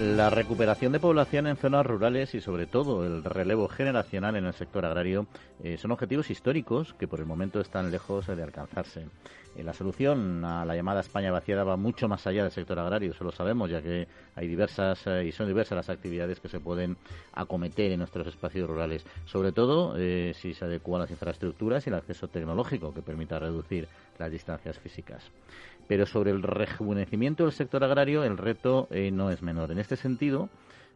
La recuperación de población en zonas rurales y sobre todo el relevo generacional en el sector agrario eh, son objetivos históricos que por el momento están lejos de alcanzarse. Eh, la solución a la llamada España vaciada va mucho más allá del sector agrario, eso lo sabemos, ya que hay diversas eh, y son diversas las actividades que se pueden acometer en nuestros espacios rurales, sobre todo si se adecuan las infraestructuras y el acceso tecnológico que permita reducir las distancias físicas. Pero sobre el rejuvenecimiento del sector agrario, el reto eh, no es menor. En este sentido,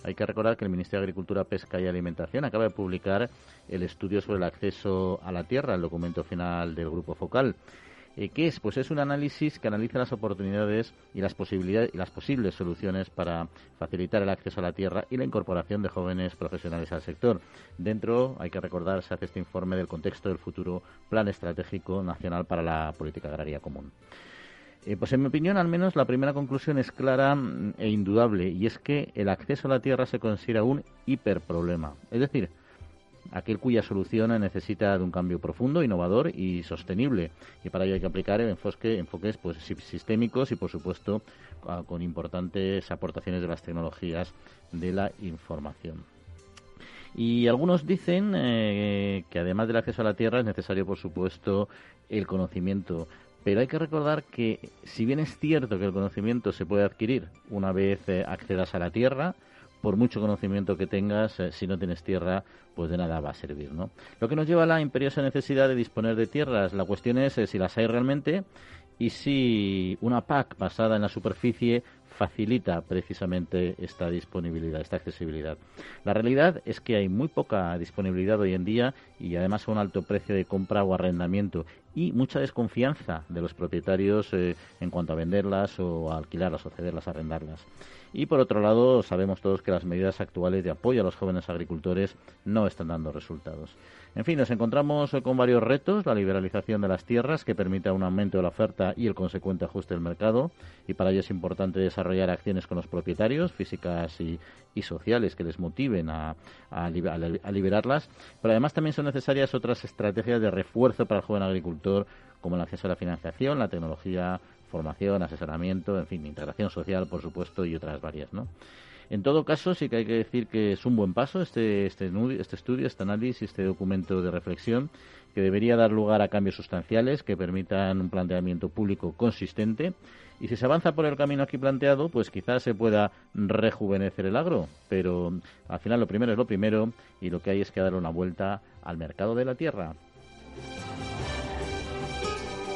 hay que recordar que el Ministerio de Agricultura, Pesca y Alimentación acaba de publicar el estudio sobre el acceso a la tierra, el documento final del Grupo Focal. Eh, ¿Qué es? Pues es un análisis que analiza las oportunidades y las posibilidades y las posibles soluciones para facilitar el acceso a la tierra y la incorporación de jóvenes profesionales al sector. Dentro, hay que recordar, se hace este informe del contexto del futuro Plan Estratégico Nacional para la Política Agraria Común. Eh, pues en mi opinión, al menos, la primera conclusión es clara mm, e indudable, y es que el acceso a la tierra se considera un hiperproblema. Es decir, aquel cuya solución necesita de un cambio profundo, innovador y sostenible. Y para ello hay que aplicar enfoques pues, sistémicos y, por supuesto, con importantes aportaciones de las tecnologías de la información. Y algunos dicen eh, que además del acceso a la tierra es necesario, por supuesto, el conocimiento. Pero hay que recordar que, si bien es cierto que el conocimiento se puede adquirir una vez eh, accedas a la tierra, por mucho conocimiento que tengas, eh, si no tienes tierra, pues de nada va a servir, ¿no? Lo que nos lleva a la imperiosa necesidad de disponer de tierras. La cuestión es eh, si las hay realmente y si una PAC basada en la superficie facilita precisamente esta disponibilidad, esta accesibilidad. La realidad es que hay muy poca disponibilidad hoy en día y además a un alto precio de compra o arrendamiento y mucha desconfianza de los propietarios eh, en cuanto a venderlas o a alquilarlas o cederlas, arrendarlas. Y por otro lado, sabemos todos que las medidas actuales de apoyo a los jóvenes agricultores no están dando resultados. En fin, nos encontramos con varios retos, la liberalización de las tierras que permita un aumento de la oferta y el consecuente ajuste del mercado, y para ello es importante desarrollar acciones con los propietarios, físicas y, sociales, que les motiven a, liberarlas, pero además también son necesarias otras estrategias de refuerzo para el joven agricultor, como el acceso a la financiación, la tecnología, formación, asesoramiento, en fin, integración social, por supuesto, y otras varias, ¿no? En todo caso, sí que hay que decir que es un buen paso este, este, este estudio, este análisis, este documento de reflexión, que debería dar lugar a cambios sustanciales que permitan un planteamiento público consistente. Y si se avanza por el camino aquí planteado, pues quizás se pueda rejuvenecer el agro. Pero al final lo primero es lo primero y lo que hay es que darle una vuelta al mercado de la tierra.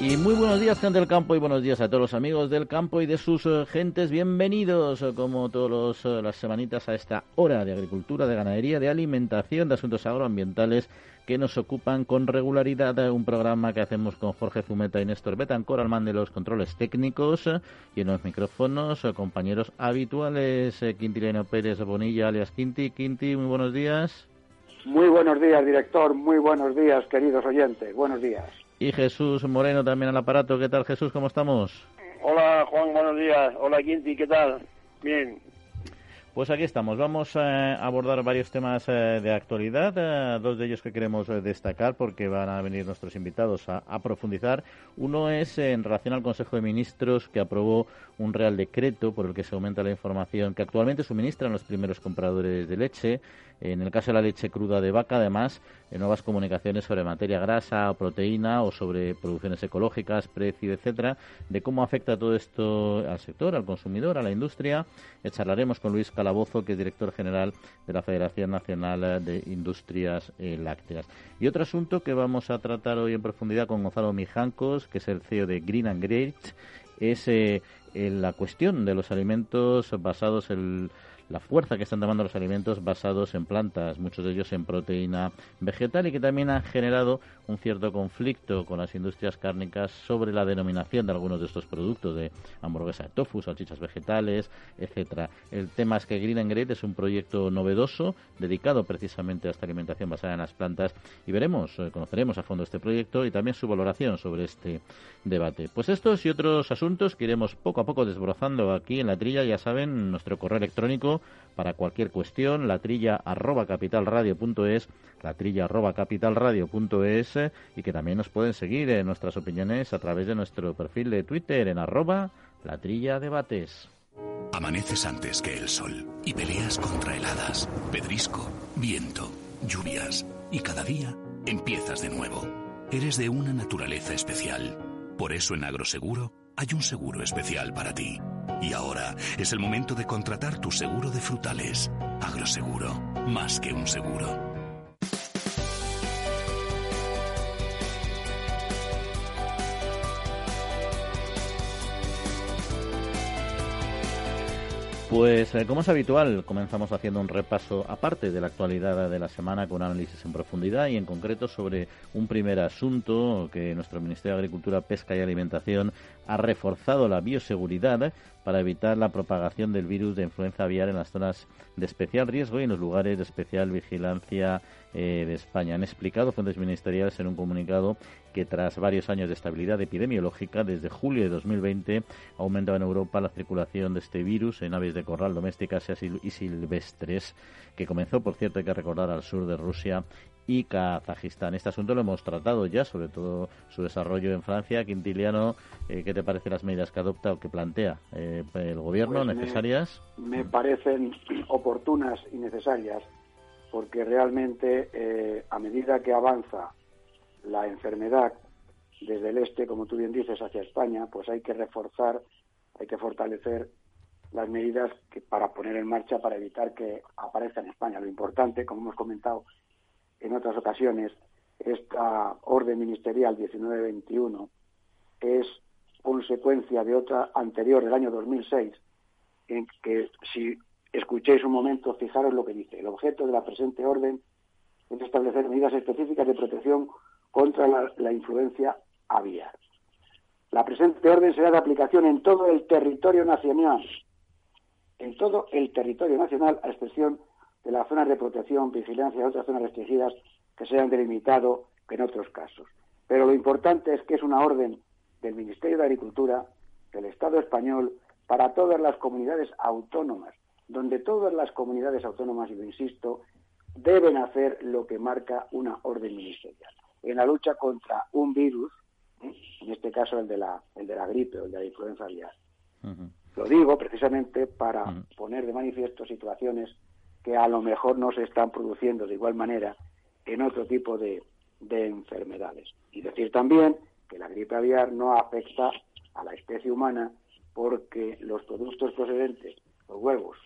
Y muy buenos días, gente del campo, y buenos días a todos los amigos del campo y de sus eh, gentes. Bienvenidos, eh, como todas eh, las semanitas, a esta hora de agricultura, de ganadería, de alimentación, de asuntos agroambientales que nos ocupan con regularidad. Un programa que hacemos con Jorge Zumeta y Néstor Betancor, al mando de los controles técnicos y en los micrófonos, compañeros habituales, Quintileno Pérez Bonilla, alias Quinti. Quinti, muy buenos días. Muy buenos días, director. Muy buenos días, queridos oyentes. Buenos días y Jesús Moreno también al aparato. ¿Qué tal, Jesús? ¿Cómo estamos? Hola, Juan, buenos días. Hola, Quinti, ¿qué tal? Bien. Pues aquí estamos. Vamos a abordar varios temas eh, de actualidad, eh, dos de ellos que queremos eh, destacar porque van a venir nuestros invitados a, profundizar. Uno es en relación al Consejo de Ministros que aprobó un real decreto por el que se aumenta la información que actualmente suministran los primeros compradores de leche en el caso de la leche cruda de vaca, además, nuevas comunicaciones sobre materia grasa o proteína o sobre producciones ecológicas, precio, etcétera, de cómo afecta todo esto al sector, al consumidor, a la industria. Eh, charlaremos con Luis Calabozo, que es director general de la Federación Nacional de Industrias eh, Lácteas. Y otro asunto que vamos a tratar hoy en profundidad con Gonzalo Mijancos, que es el CEO de Green and Great, es eh, la cuestión de los alimentos basados en la fuerza que están tomando los alimentos basados en plantas, muchos de ellos en proteína vegetal y que también han generado un cierto conflicto con las industrias cárnicas sobre la denominación de algunos de estos productos, de hamburguesa de tofu, salchichas vegetales, etcétera. El tema es que Green and Great es un proyecto novedoso dedicado precisamente a esta alimentación basada en las plantas y veremos, eh, conoceremos a fondo este proyecto y también su valoración sobre este debate. Pues estos y otros asuntos que iremos poco a poco desbrozando aquí en la trilla, ya saben, nuestro correo electrónico para cualquier cuestión, la trilla arroba capitalradio.es, la trilla arroba capitalradio.es y que también nos pueden seguir en nuestras opiniones a través de nuestro perfil de Twitter en arroba la trilla debates. Amaneces antes que el sol y peleas contra heladas, pedrisco, viento, lluvias y cada día empiezas de nuevo. Eres de una naturaleza especial. Por eso en Agroseguro hay un seguro especial para ti. Y ahora es el momento de contratar tu seguro de frutales. Agroseguro, más que un seguro. Pues eh, como es habitual, comenzamos haciendo un repaso aparte de la actualidad de la semana con análisis en profundidad y en concreto sobre un primer asunto que nuestro Ministerio de Agricultura, Pesca y Alimentación ha reforzado la bioseguridad para evitar la propagación del virus de influenza aviar en las zonas de especial riesgo y en los lugares de especial vigilancia eh, de España. Han explicado fuentes ministeriales en un comunicado que tras varios años de estabilidad epidemiológica, desde julio de 2020 ha aumentado en Europa la circulación de este virus en aves de corral domésticas y silvestres, que comenzó, por cierto, hay que recordar, al sur de Rusia y Kazajistán. Este asunto lo hemos tratado ya, sobre todo su desarrollo en Francia. Quintiliano, eh, ¿qué te parecen las medidas que adopta o que plantea eh, el gobierno pues necesarias? Me, parecen oportunas y necesarias porque realmente eh, a medida que avanza la enfermedad desde el este, como tú bien dices, hacia España, pues hay que reforzar, hay que fortalecer las medidas que, para poner en marcha para evitar que aparezca en España. Lo importante, como hemos comentado, en otras ocasiones, esta orden ministerial 1921 es consecuencia de otra anterior del año 2006, en que si escuchéis un momento, fijaros lo que dice. El objeto de la presente orden es establecer medidas específicas de protección contra la, influencia aviar. La presente orden será de aplicación en todo el territorio nacional, en todo el territorio nacional, a excepción de las zonas de protección, vigilancia y otras zonas restringidas que se han delimitado en otros casos. Pero lo importante es que es una orden del Ministerio de Agricultura, del Estado español, para todas las comunidades autónomas, donde todas las comunidades autónomas, y lo insisto, deben hacer lo que marca una orden ministerial. En la lucha contra un virus, ¿eh? en este caso el de la, el de la gripe o el de la influenza aviar. Lo digo precisamente para poner de manifiesto situaciones que a lo mejor no se están produciendo de igual manera en otro tipo de, enfermedades. Y decir también que la gripe aviar no afecta a la especie humana porque los productos procedentes, los huevos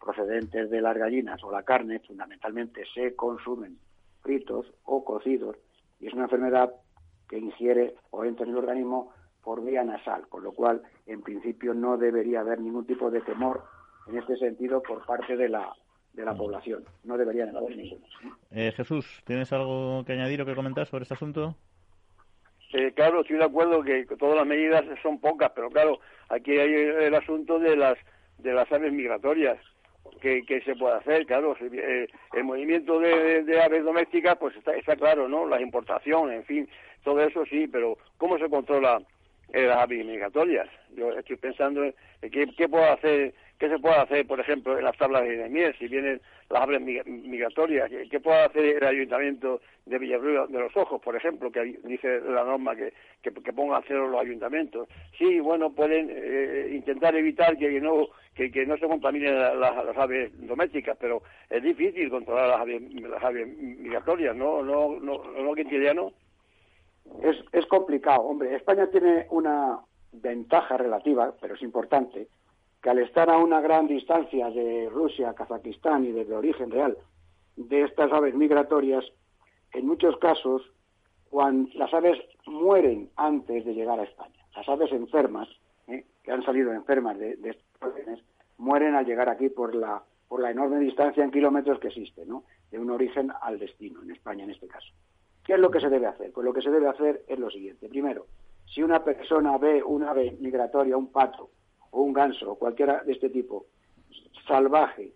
procedentes de las gallinas o la carne, fundamentalmente se consumen fritos o cocidos y es una enfermedad que ingiere o entra en el organismo por vía nasal, con lo cual en principio no debería haber ningún tipo de temor en este sentido por parte de la de la mm. población. No deberían haber ninguno. Eh, Jesús, ¿tienes algo que añadir o que comentar sobre este asunto? Eh, claro, estoy de acuerdo que todas las medidas son pocas, pero claro, aquí hay el asunto de las de las aves migratorias que, se puede hacer, claro, eh, el movimiento de, aves domésticas, pues está, está claro, ¿no? Las importaciones, en fin, todo eso sí, pero ¿cómo se controla las aves migratorias? Yo estoy pensando en qué, puedo hacer ¿Qué se puede hacer, por ejemplo, en las tablas de miel, si vienen las aves migratorias? ¿Qué, puede hacer el ayuntamiento de Villarruel de los Ojos, por ejemplo, que dice la norma que, que, pongan cero los ayuntamientos? Sí, bueno, pueden eh, intentar evitar que no que, no se contaminen las, aves domésticas, pero es difícil controlar las aves, las aves migratorias, ¿no? ¿No, no, no, no Es, es complicado, hombre. España tiene una ventaja relativa, pero es importante, que al estar a una gran distancia de Rusia, Kazajistán y desde origen real de estas aves migratorias, en muchos casos, cuando las aves mueren antes de llegar a España. Las aves enfermas, ¿eh? que han salido enfermas de, de estos mueren al llegar aquí por la, por la enorme distancia en kilómetros que existe, ¿no? de un origen al destino, en España en este caso. ¿Qué es lo que se debe hacer? Pues lo que se debe hacer es lo siguiente. Primero, si una persona ve un ave migratoria, un pato, o un ganso o cualquiera de este tipo salvaje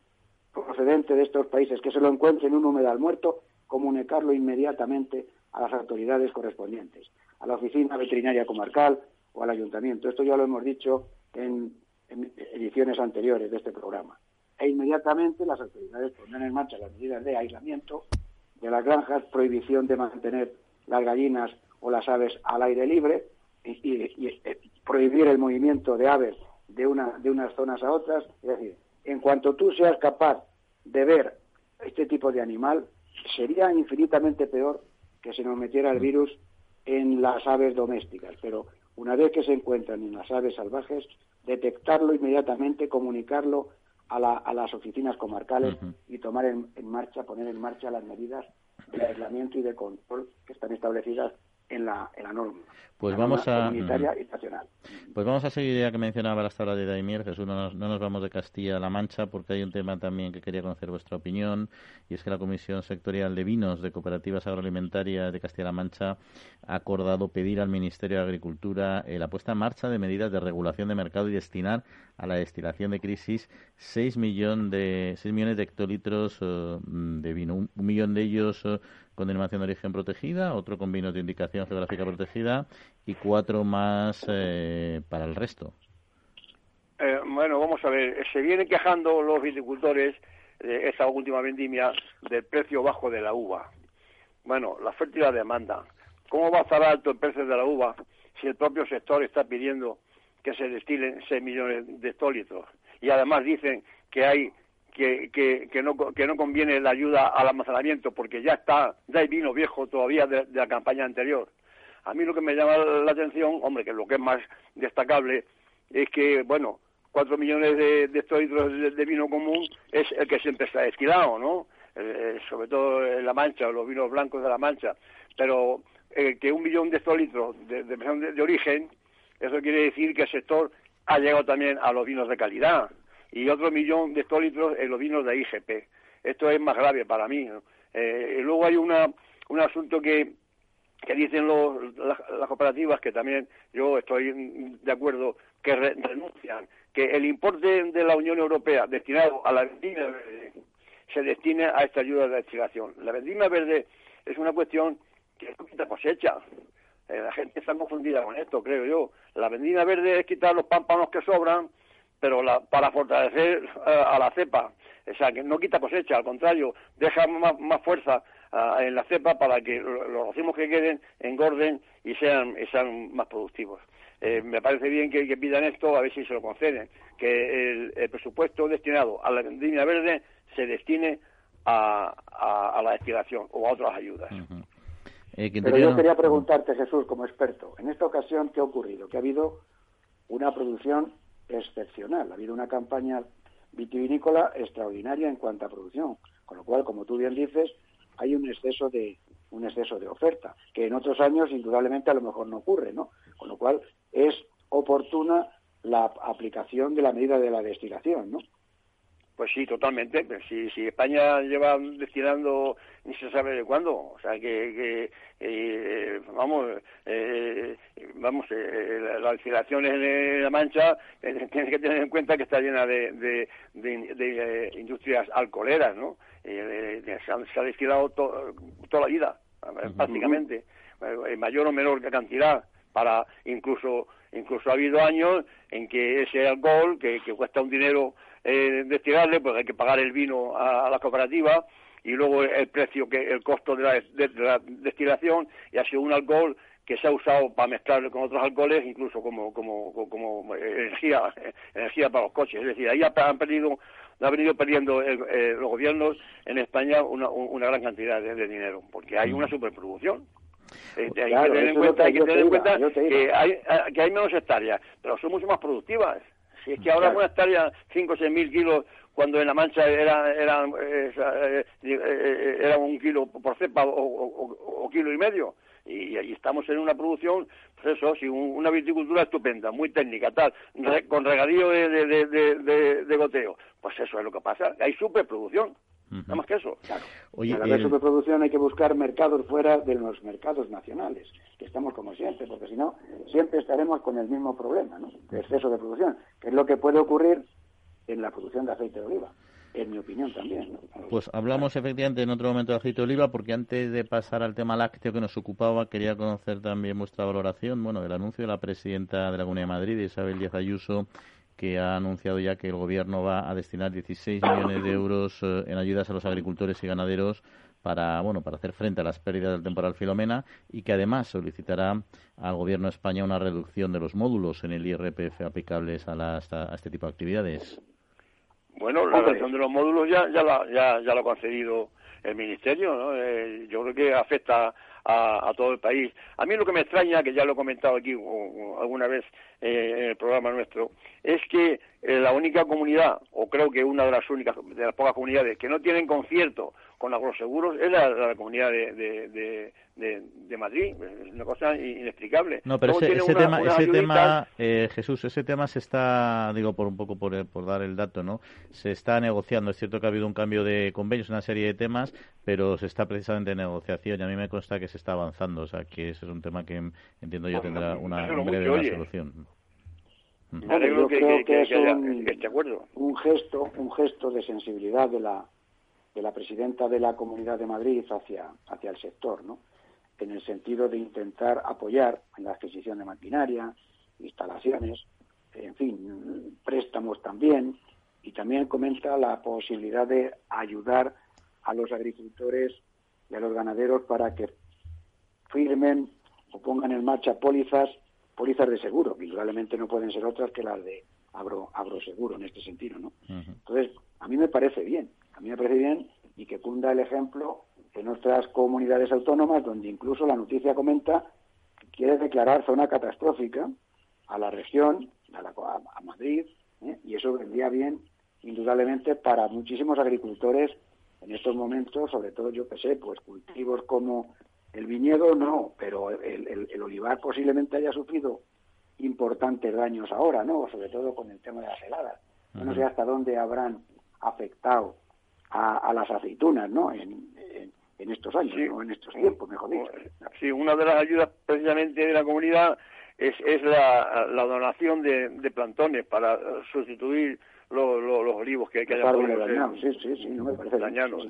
procedente de estos países que se lo encuentre en un humedal muerto, comunicarlo inmediatamente a las autoridades correspondientes, a la oficina veterinaria comarcal o al ayuntamiento. Esto ya lo hemos dicho en, ediciones anteriores de este programa. e inmediatamente las autoridades pondrán en marcha las medidas de aislamiento de las granjas, prohibición de mantener las gallinas o las aves al aire libre y, eh, prohibir el movimiento de aves de, una, de unas zonas a otras. Es decir, en cuanto tú seas capaz de ver este tipo de animal, sería infinitamente peor que se nos metiera el virus en las aves domésticas. Pero una vez que se encuentran en las aves salvajes, detectarlo inmediatamente, comunicarlo a, las oficinas comarcales y tomar en, marcha, poner en marcha las medidas de aislamiento y de control que están establecidas en la, en la norma. Pues vamos a. nacional. Pues vamos a seguir, ya que mencionaba la tablas de Daimier, Jesús, no nos, no nos vamos de Castilla-La Mancha, porque hay un tema también que quería conocer vuestra opinión, y es que la Comisión Sectorial de Vinos de Cooperativas Agroalimentarias de Castilla-La Mancha ha acordado pedir al Ministerio de Agricultura eh, la puesta en marcha de medidas de regulación de mercado y destinar a la destilación de crisis 6, millón de, 6 millones de hectolitros eh, de vino. Un, millón de ellos eh, con denominación de origen protegida, otro con vinos de indicación geográfica protegida y cuatro más eh, para el resto. Eh, bueno, vamos a ver, se vienen quejando los viticultores de esa última vendimia del precio bajo de la uva. Bueno, la oferta y la demanda. ¿Cómo va a estar alto el precio de la uva si el propio sector está pidiendo que se destilen 6 millones de hectolitros? Y además dicen que hay que, que, no, que no conviene la ayuda al almacenamiento porque ya está, ya hay vino viejo todavía de, la campaña anterior. A mí lo que me llama la atención, hombre, que lo que es más destacable es que, bueno, cuatro millones de, de hectolitros de, vino común es el que siempre está esquilado, ¿no? Eh, sobre todo en La Mancha, los vinos blancos de La Mancha. Pero eh, que un millón de hectolitros de, de, de origen, eso quiere decir que el sector ha llegado también a los vinos de calidad y otro millón de hectolitros en los vinos de IGP. Esto es más grave para mí. Eh, y luego hay una, un asunto que, que dicen los, las, cooperativas, que también yo estoy de acuerdo, que renuncian, que el importe de la Unión Europea destinado a la vendimia verde se destine a esta ayuda de destilación. La vendimia verde es una cuestión que no quita cosecha. Eh, la gente está confundida con esto, creo yo. La vendimia verde es quitar los pámpanos que sobran pero la, para fortalecer eh, a la cepa. O sea, que no quita cosecha, al contrario, deja más, más fuerza uh, en la cepa para que los racimos que queden engorden y sean, sean más productivos. Eh, me parece bien que, pidan esto, a ver si se lo conceden, que el, el presupuesto destinado a la vendimia verde se destine a, a, a, la destilación o a otras ayudas. Eh, Pero yo quería preguntarte, Jesús, como experto, en esta ocasión, ¿qué ha ocurrido? Que ha habido una producción excepcional. Ha habido una campaña vitivinícola extraordinaria en cuanto a producción, con lo cual, como tú bien dices, hay un exceso de un exceso de oferta, que en otros años indudablemente a lo mejor no ocurre, ¿no? Con lo cual es oportuna la aplicación de la medida de la destilación, ¿no? Pues sí, totalmente. Si, si España lleva destilando ni se sabe de cuándo, o sea que, que eh, vamos, eh, vamos, eh, la destilación en La Mancha eh, tienes que tener en cuenta que está llena de, de, de, de eh, industrias alcoholeras, ¿no? Eh, se, ha, se, ha, destilado to, toda la vida, prácticamente, en mayor o menor cantidad, para incluso incluso ha habido años en que ese alcohol que, que cuesta un dinero eh, destinarle, pues hay que pagar el vino a, a la cooperativa y luego el precio, que el costo de la, de, de la, destilación, y ha sido un alcohol que se ha usado para mezclarlo con otros alcoholes, incluso como, como, como energía, energía para los coches. Es decir, ahí han perdido, han venido perdiendo el, eh, los gobiernos en España una, una gran cantidad de, de, dinero, porque hay una superproducción. Eh, hay, claro, que tener en cuenta, hay que tener en cuenta que hay, que hay menos hectáreas, pero son mucho más productivas. Si es que ahora claro. una hectárea, 5 o 6 mil kilos, cuando en La Mancha era, era, eh, eh, era un kilo por cepa o, o, o kilo y medio. Y, y, estamos en una producción, pues eso, sí, una viticultura estupenda, muy técnica, tal, re, con regadío de, de, de, de, goteo. Pues eso es lo que pasa, hay superproducción. Uh -huh. Nada más que eso. Claro. Oye, Para la superproducción hay que buscar mercados fuera de los mercados nacionales, que estamos como siempre, porque si no, siempre estaremos con el mismo problema, ¿no? De exceso de producción, que es lo que puede ocurrir en la producción de aceite de oliva en mi opinión también. ¿no? Pues hablamos efectivamente en otro momento de aceite de oliva, porque antes de pasar al tema lácteo que nos ocupaba, quería conocer también vuestra valoración, bueno, del anuncio de la presidenta de la Comunidad de Madrid, Isabel Díaz Ayuso, que ha anunciado ya que el Gobierno va a destinar 16 millones de euros eh, en ayudas a los agricultores y ganaderos para bueno para hacer frente a las pérdidas del temporal Filomena y que además solicitará al Gobierno de España una reducción de los módulos en el IRPF aplicables a, las, a este tipo de actividades. Bueno, la reducción de los módulos ya ya, la, ya, ya lo ha concedido el Ministerio, ¿no? Eh, yo creo que afecta a, todo el país. A mí lo que me extraña, que ya lo he comentado aquí alguna vez eh, en el programa nuestro, es que la única comunidad, o creo que una de las únicas, de las pocas comunidades que no tienen concierto con agroseguros es la, comunidad de, de, Madrid, es una cosa inexplicable. No, pero ese, tema, ese tema eh, Jesús, ese tema se está, digo, por un poco por, por dar el dato, ¿no? Se está negociando. Es cierto que ha habido un cambio de convenios, una serie de temas, pero se está precisamente en negociación y a mí me consta que se está avanzando. O sea, que ese es un tema que entiendo yo tendrá una breve solución. Yo creo que, es un, un gesto, un gesto de sensibilidad de la de la presidenta de la Comunidad de Madrid hacia, hacia el sector, ¿no? en el sentido de intentar apoyar en la adquisición de maquinaria, instalaciones, en fin, préstamos también, y también comenta la posibilidad de ayudar a los agricultores y a los ganaderos para que firmen o pongan en marcha pólizas, pólizas de seguro, que indudablemente no pueden ser otras que las de agro, agroseguro en este sentido, ¿no? Entonces, a mí me parece bien, a mí me parece bien y que cunda el ejemplo en otras comunidades autónomas donde incluso la noticia comenta que quiere declarar zona catastrófica a la región, a, Madrid, ¿eh? y eso vendría bien indudablemente para muchísimos agricultores en estos momentos, sobre todo yo que sé, pues cultivos como el viñedo no, pero el, olivar posiblemente haya sufrido importantes daños ahora, ¿no? Sobre todo con el tema de las heladas. No sé hasta dónde habrán afectado a, las aceitunas, ¿no? En, en, estos años, o en estos tiempos, mejor dicho. Sí, una de las ayudas precisamente de la comunidad es, es la, la donación de, de plantones para sustituir los, los, olivos que, que haya dañados. Sí, sí, sí, no me parece dañados.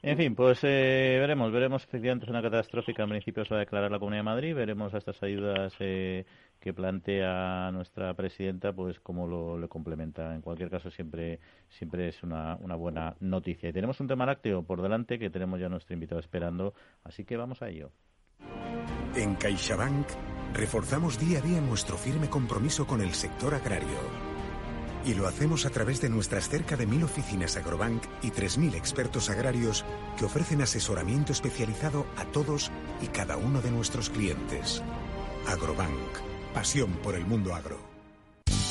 En fin, pues eh, veremos, veremos efectivamente es una catastrófica en principio se va a declarar la Comunidad de Madrid, veremos estas ayudas eh, que plantea nuestra presidenta, pues cómo lo, le complementa. En cualquier caso, siempre, siempre es una, una buena noticia. Y tenemos un tema lácteo por delante que tenemos ya nuestro invitado esperando, así que vamos a ello. En CaixaBank reforzamos día a día nuestro firme compromiso con el sector agrario. Y lo hacemos a través de nuestras cerca de mil oficinas Agrobank y 3.000 expertos agrarios que ofrecen asesoramiento especializado a todos y cada uno de nuestros clientes. Agrobank Pasión por el mundo agro.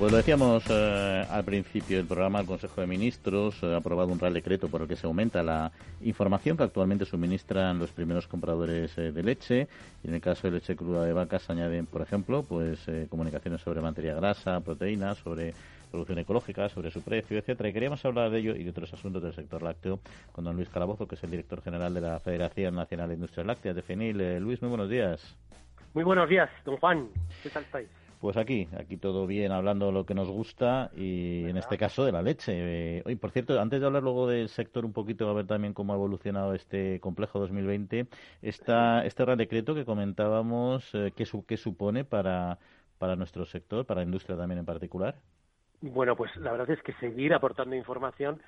Pues lo decíamos eh, al principio del programa, el Consejo de Ministros ha aprobado un real decreto por el que se aumenta la información que actualmente suministran los primeros compradores eh, de leche. Y en el caso de leche cruda de vaca se añaden, por ejemplo, pues eh, comunicaciones sobre materia grasa, proteínas, sobre producción ecológica, sobre su precio, etcétera. Y queríamos hablar de ello y de otros asuntos del sector lácteo con don Luis Calabozo, que es el director general de la Federación Nacional de Industrias Lácteas de FENIL. Luis, muy buenos días. Muy buenos días, don Juan. ¿Qué tal estáis? Pues aquí, aquí todo bien, hablando de lo que nos gusta y en este caso de la leche. Eh, por cierto, antes de hablar luego del sector un poquito, a ver también cómo ha evolucionado este complejo 2020, esta, este Real Decreto que comentábamos, eh, ¿qué, ¿qué supone para, para nuestro sector, para la industria también en particular? Bueno, pues la verdad es que seguir aportando información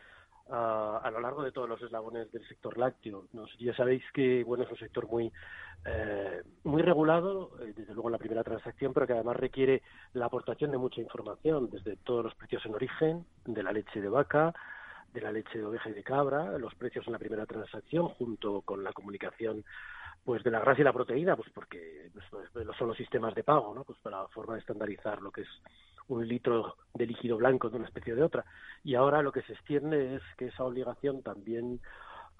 a lo largo de todos los eslabones del sector lácteo. ya sabéis que bueno es un sector muy eh, muy regulado, eh, desde luego en la primera transacción, pero que además requiere la aportación de mucha información, desde todos los precios en origen, de la leche de vaca, de la leche de oveja y de cabra, los precios en la primera transacción, junto con la comunicación pues de la grasa y la proteína, pues porque pues, son los sistemas de pago, ¿no? Pues para forma de estandarizar lo que es un litro de líquido blanco de una especie o de otra. Y ahora lo que se extiende es que esa obligación también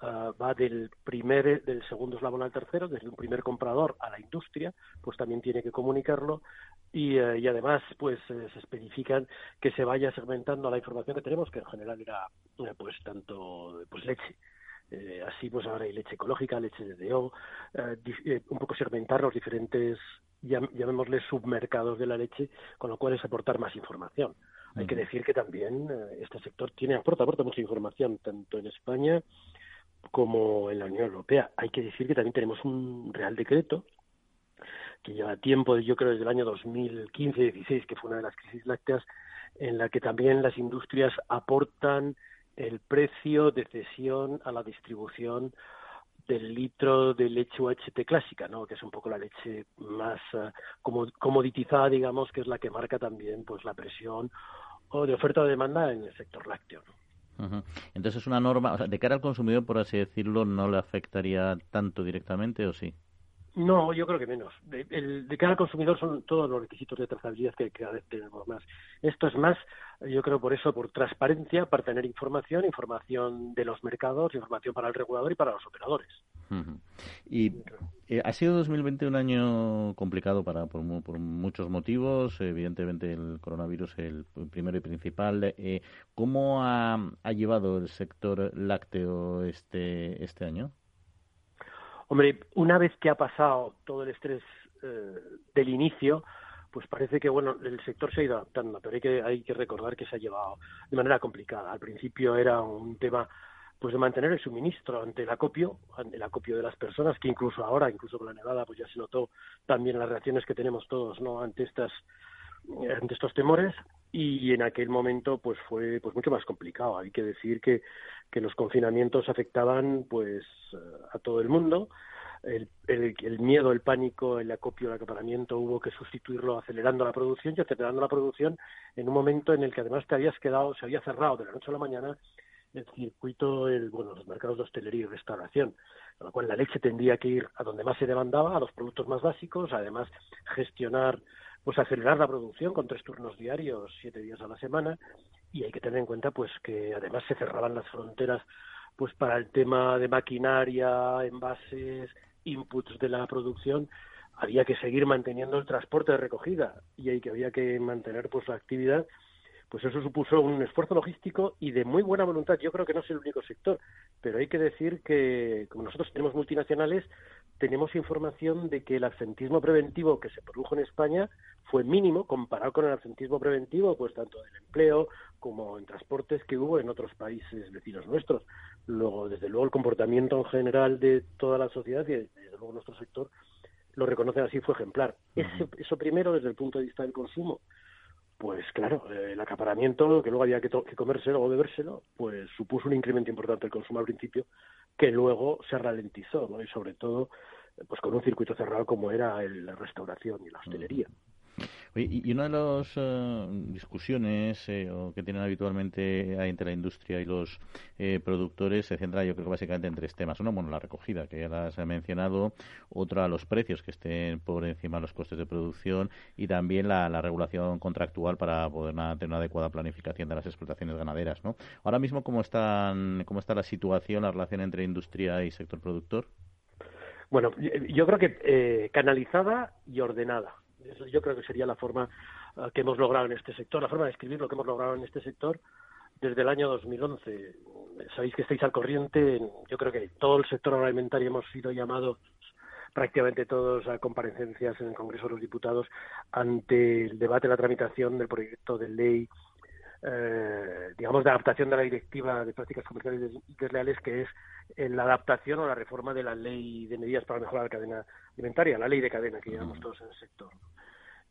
ah, va del primer, del segundo eslabón al tercero, desde un primer comprador a la industria, pues también tiene que comunicarlo y, eh, y además pues eh, se especifican que se vaya segmentando la información que tenemos, que en general era eh, pues tanto pues leche, así pues ahora hay leche ecológica, leche de DO, un poco segmentar los diferentes, llamémosle submercados de la leche, con lo cual es aportar más información. Hay que decir que también eh, este sector tiene aporta, aporta mucha información, tanto en España como en la Unión Europea. Hay que decir que también tenemos un Real Decreto que lleva tiempo, yo creo desde el año 2015-16, que fue una de las crisis lácteas, en la que también las industrias aportan el precio de cesión a la distribución del litro de leche UHT clásica, ¿no? que es un poco la leche más uh, comoditizada, digamos, que es la que marca también pues la presión o de oferta o demanda en el sector lácteo. Entonces es una norma, o sea, de cara al consumidor, por así decirlo, no le afectaría tanto directamente o sí? No, yo creo que menos. De, el, cara al consumidor son todos los requisitos de trazabilidad que cada vez tenemos más. Esto es más, yo creo por eso, por transparencia, para tener información, información de los mercados, información para el regulador y para los operadores. Y eh, ha sido 2020 un año complicado para por, muchos motivos. Evidentemente el coronavirus el primero y principal. Eh, ¿Cómo ha, ha llevado el sector lácteo este este año? Hombre, una vez que ha pasado todo el estrés eh, del inicio, pues parece que bueno el sector se ha ido adaptando, pero hay que hay que recordar que se ha llevado de manera complicada. Al principio era un tema pues de mantener el suministro ante el acopio, ante el acopio de las personas, que incluso ahora, incluso con la nevada, pues ya se notó también las reacciones que tenemos todos, ¿no? ante estas ante estos temores y en aquel momento pues fue pues mucho más complicado. Hay que decir que, que los confinamientos afectaban pues a todo el mundo. El, el, miedo, el pánico, el acopio, el acaparamiento hubo que sustituirlo acelerando la producción y acelerando la producción en un momento en el que además te habías quedado, se había cerrado de la noche a la mañana el circuito, el, bueno, los mercados de hostelería y restauración, con lo cual la leche tendría que ir a donde más se demandaba, a los productos más básicos, además gestionar pues acelerar la producción con tres turnos diarios, siete días a la semana, y hay que tener en cuenta pues que además se cerraban las fronteras pues para el tema de maquinaria, envases, inputs de la producción, había que seguir manteniendo el transporte de recogida y hay que había que mantener pues la actividad. Pues eso supuso un esfuerzo logístico y de muy buena voluntad. Yo creo que no es el único sector, pero hay que decir que, como nosotros tenemos multinacionales, tenemos información de que el absentismo preventivo que se produjo en España fue mínimo comparado con el absentismo preventivo, pues tanto del empleo como en transportes que hubo en otros países vecinos nuestros. Luego, desde luego, el comportamiento en general de toda la sociedad y desde luego nuestro sector lo reconocen así, fue ejemplar. eso primero desde el punto de vista del consumo pues claro, el acaparamiento, que luego había que, que comérselo o bebérselo, pues supuso un incremento importante del consumo al principio, que luego se ralentizó, ¿no? Y sobre todo, pues con un circuito cerrado como era la restauración y la hostelería y una de las eh, discusiones eh, que tienen habitualmente entre la industria y los eh, productores se centra, yo creo, básicamente en tres temas. Uno, bueno, la recogida, que ya las he mencionado. Otra, los precios, que estén por encima de los costes de producción. Y también la, regulación contractual para poder tener una adecuada planificación de las explotaciones ganaderas. ¿no? Ahora mismo, ¿cómo, están, ¿cómo está la situación, la relación entre industria y sector productor? Bueno, yo creo que canalizada y ordenada yo creo que sería la forma eh, que hemos logrado en este sector, la forma de escribir lo que hemos logrado en este sector desde el año 2011. Sabéis que estáis al corriente, yo creo que todo el sector agroalimentario hemos sido llamados prácticamente todos a comparecencias en el Congreso de los Diputados ante el debate, la tramitación del proyecto de ley, eh, digamos, de adaptación de la Directiva de Prácticas Comerciales Desleales, que es la adaptación o la reforma de la Ley de Medidas para mejorar la cadena alimentaria, la Ley de Cadena que llevamos todos en el sector.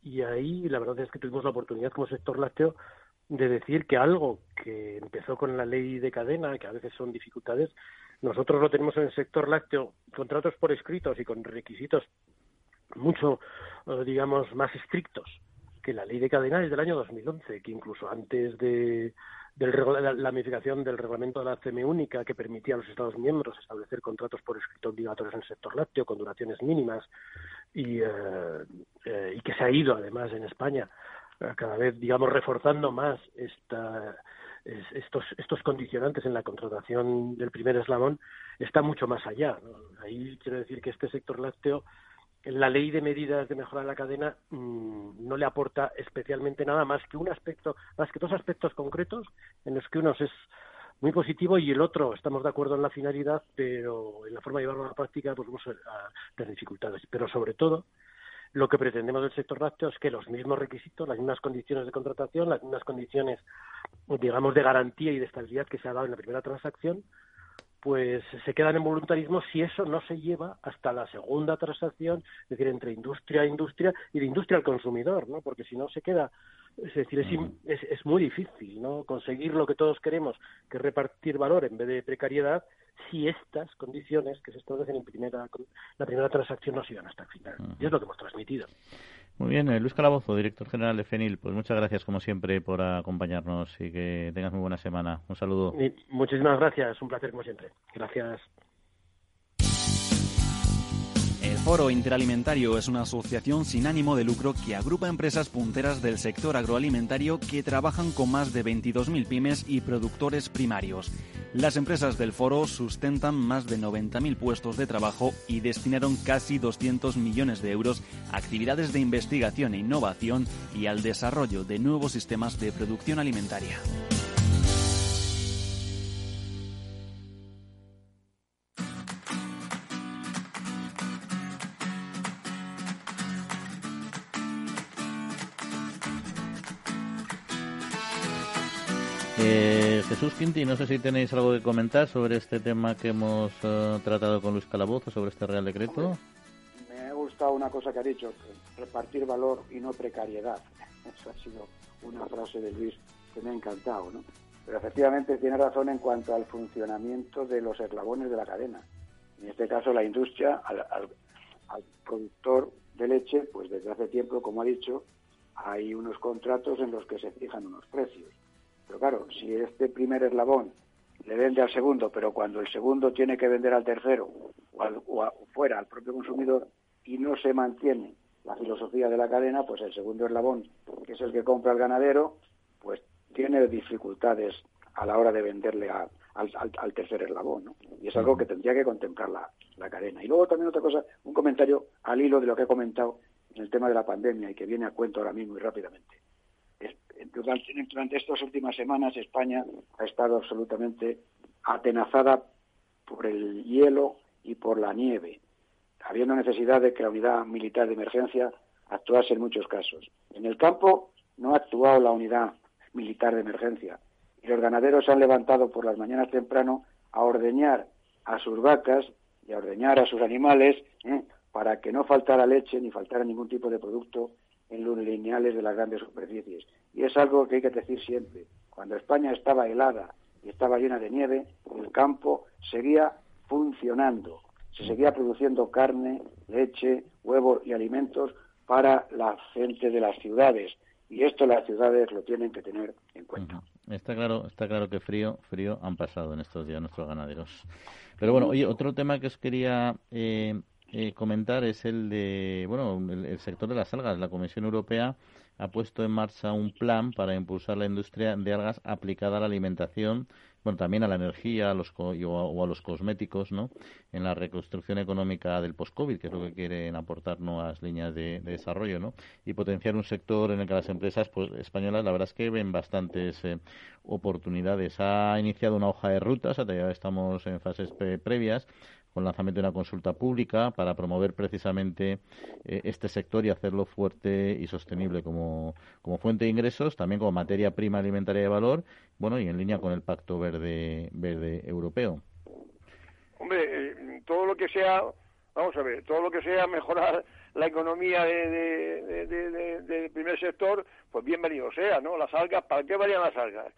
Y ahí la verdad es que tuvimos la oportunidad como sector lácteo de decir que algo que empezó con la ley de cadena, que a veces son dificultades, nosotros lo tenemos en el sector lácteo, contratos por escritos y con requisitos mucho, eh, digamos, más estrictos que la ley de cadena es del año 2011, que incluso antes de, la, modificación del reglamento de la CM única que permitía a los Estados miembros establecer contratos por escrito obligatorios en el sector lácteo con duraciones mínimas y, eh, eh, y que se ha ido además en España eh, cada vez, digamos, reforzando más esta, estos, estos condicionantes en la contratación del primer eslabón, está mucho más allá. Ahí quiero decir que este sector lácteo, la ley de medidas de mejora de la cadena mm, no le aporta especialmente nada más que un aspecto, más que dos aspectos concretos en los que uno es muy positivo y el otro estamos de acuerdo en la finalidad, pero en la forma de llevarlo a la práctica pues vamos a dificultades. Pero sobre todo, lo que pretendemos del sector lácteo es que los mismos requisitos, las mismas condiciones de contratación, las mismas condiciones, digamos, de garantía y de estabilidad que se ha dado en la primera transacción, pues se quedan en voluntarismo si eso no se lleva hasta la segunda transacción, es decir, entre industria a industria y de industria al consumidor, ¿no? Porque si no se queda, es decir, es, es, muy difícil, ¿no? Conseguir lo que todos queremos, que es repartir valor en vez de precariedad, si estas condiciones que se establecen en primera, la primera transacción no se hasta el final. Y es lo que hemos transmitido. Muy bien, eh, Luis Calabozo, director general de FENIL, pues muchas gracias como siempre por acompañarnos y que tengas muy buena semana. Un saludo. muchísimas gracias, un placer como siempre. Gracias. Foro Interalimentario es una asociación sin ánimo de lucro que agrupa empresas punteras del sector agroalimentario que trabajan con más de 22.000 pymes y productores primarios. Las empresas del foro sustentan más de 90.000 puestos de trabajo y destinaron casi 200 millones de euros a actividades de investigación e innovación y al desarrollo de nuevos sistemas de producción alimentaria. Quinti, no sé si tenéis algo que comentar sobre este tema que hemos eh, tratado con Luis Calabozo, sobre este Real Decreto. Me ha gustado una cosa que ha dicho, repartir valor y no precariedad. Esa ha sido una frase de Luis que me ha encantado, ¿no? Pero efectivamente tiene razón en cuanto al funcionamiento de los eslabones de la cadena. En este caso, la industria, al, al productor de leche, pues desde hace tiempo, como ha dicho, hay unos contratos en los que se fijan unos precios pero claro, si este primer eslabón le vende al segundo, pero cuando el segundo tiene que vender al tercero o, fuera al propio consumidor y no se mantiene la filosofía de la cadena, pues el segundo eslabón, que es el que compra el ganadero, pues tiene dificultades a la hora de venderle al, tercer eslabón, ¿no? Y es algo que tendría que contemplar la, la cadena. Y luego también otra cosa, un comentario al hilo de lo que he comentado en el tema de la pandemia y que viene a cuento ahora mismo y rápidamente durante, estas últimas semanas España ha estado absolutamente atenazada por el hielo y por la nieve, habiendo necesidad de que la unidad militar de emergencia actuase en muchos casos. En el campo no ha actuado la unidad militar de emergencia y los ganaderos se han levantado por las mañanas temprano a ordeñar a sus vacas y a ordeñar a sus animales ¿eh? para que no faltara leche ni faltara ningún tipo de producto de las grandes superficies. Y es algo que hay que decir siempre. Cuando España estaba helada y estaba llena de nieve, el campo seguía funcionando. Se seguía produciendo carne, leche, huevos y alimentos para la gente de las ciudades. Y esto las ciudades lo tienen que tener en cuenta. Está claro, está claro que frío, frío han pasado en estos días nuestros ganaderos. Pero bueno, oye, otro tema que os quería eh, eh, comentar es el de, bueno, el, sector de las algas. La Comisión Europea ha puesto en marcha un plan para impulsar la industria de algas aplicada a la alimentación, bueno, también a la energía a los o, a, los cosméticos, ¿no? En la reconstrucción económica del post-COVID, que es lo que quieren aportar nuevas líneas de, desarrollo, ¿no? Y potenciar un sector en el que las empresas pues, españolas, la verdad es que ven bastantes eh, oportunidades. Ha iniciado una hoja de rutas, ya estamos en fases previas, con lanzamiento de una consulta pública para promover precisamente eh, este sector y hacerlo fuerte y sostenible como, como fuente de ingresos, también como materia prima alimentaria de valor, bueno, y en línea con el Pacto Verde, Verde Europeo. Hombre, eh, todo lo que sea, vamos a ver, todo lo que sea mejorar la economía de, del primer sector, pues bienvenido sea, ¿no? Las algas, ¿para qué varían las algas?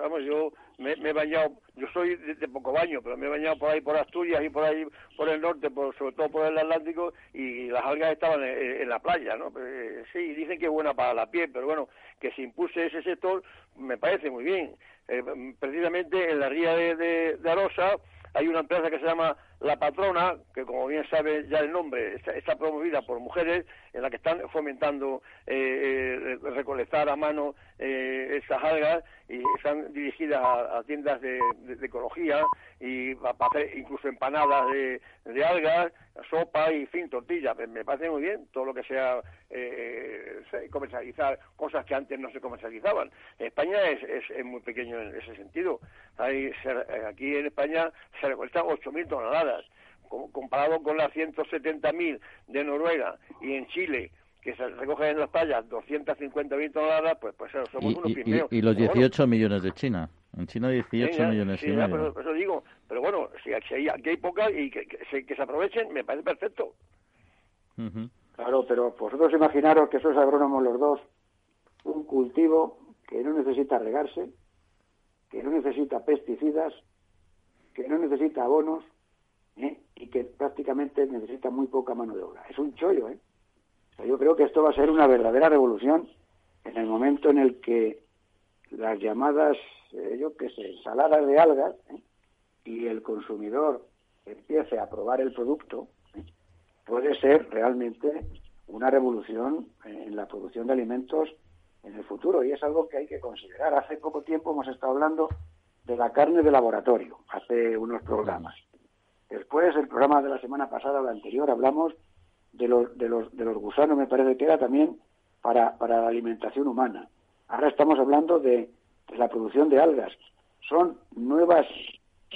vamos, yo me, he bañado, yo soy de, poco baño, pero me he bañado por ahí por Asturias y por ahí por el norte, por, sobre todo por el Atlántico, y las algas estaban en, la playa, ¿no? Eh, sí, dicen que es buena para la piel, pero bueno, que se impulse ese sector me parece muy bien. Eh, precisamente en la ría de, de, Arosa hay una empresa que se llama la patrona, que como bien sabe ya el nombre, está, promovida por mujeres, en la que están fomentando eh, eh recolectar a mano eh, esas algas y están dirigidas a, tiendas de, ecología y para hacer incluso empanadas de, algas, sopa y fin, tortilla. Me, parece muy bien todo lo que sea eh, comercializar cosas que antes no se comercializaban. España es, es, muy pequeño en ese sentido. Hay, aquí en España se recolectan 8.000 toneladas comparado con las 170.000 de Noruega y en Chile que se recogen en las playas 250.000 toneladas, pues, pues somos unos y, y, los 18 millones de China. En China 18 millones sí, Pero, eso digo. Pero bueno, si, hay, aquí hay pocas y que, se, que se aprovechen, me parece perfecto. Claro, pero vosotros imaginaros que sois agrónomos los dos, un cultivo que no necesita regarse, que no necesita pesticidas, que no necesita abonos ¿eh? y que prácticamente necesita muy poca mano de obra. Es un chollo, ¿eh? yo creo que esto va a ser una verdadera revolución en el momento en el que las llamadas, eh, yo qué sé, ensaladas de algas ¿eh? y el consumidor empiece a probar el producto, ¿eh? puede ser realmente una revolución en la producción de alimentos en el futuro y es algo que hay que considerar. Hace poco tiempo hemos estado hablando de la carne de laboratorio, hace unos programas. Después, el programa de la semana pasada o la anterior, hablamos de los, de los, de los gusanos, me parece que era también para, para la alimentación humana. Ahora estamos hablando de, la producción de algas. Son nuevas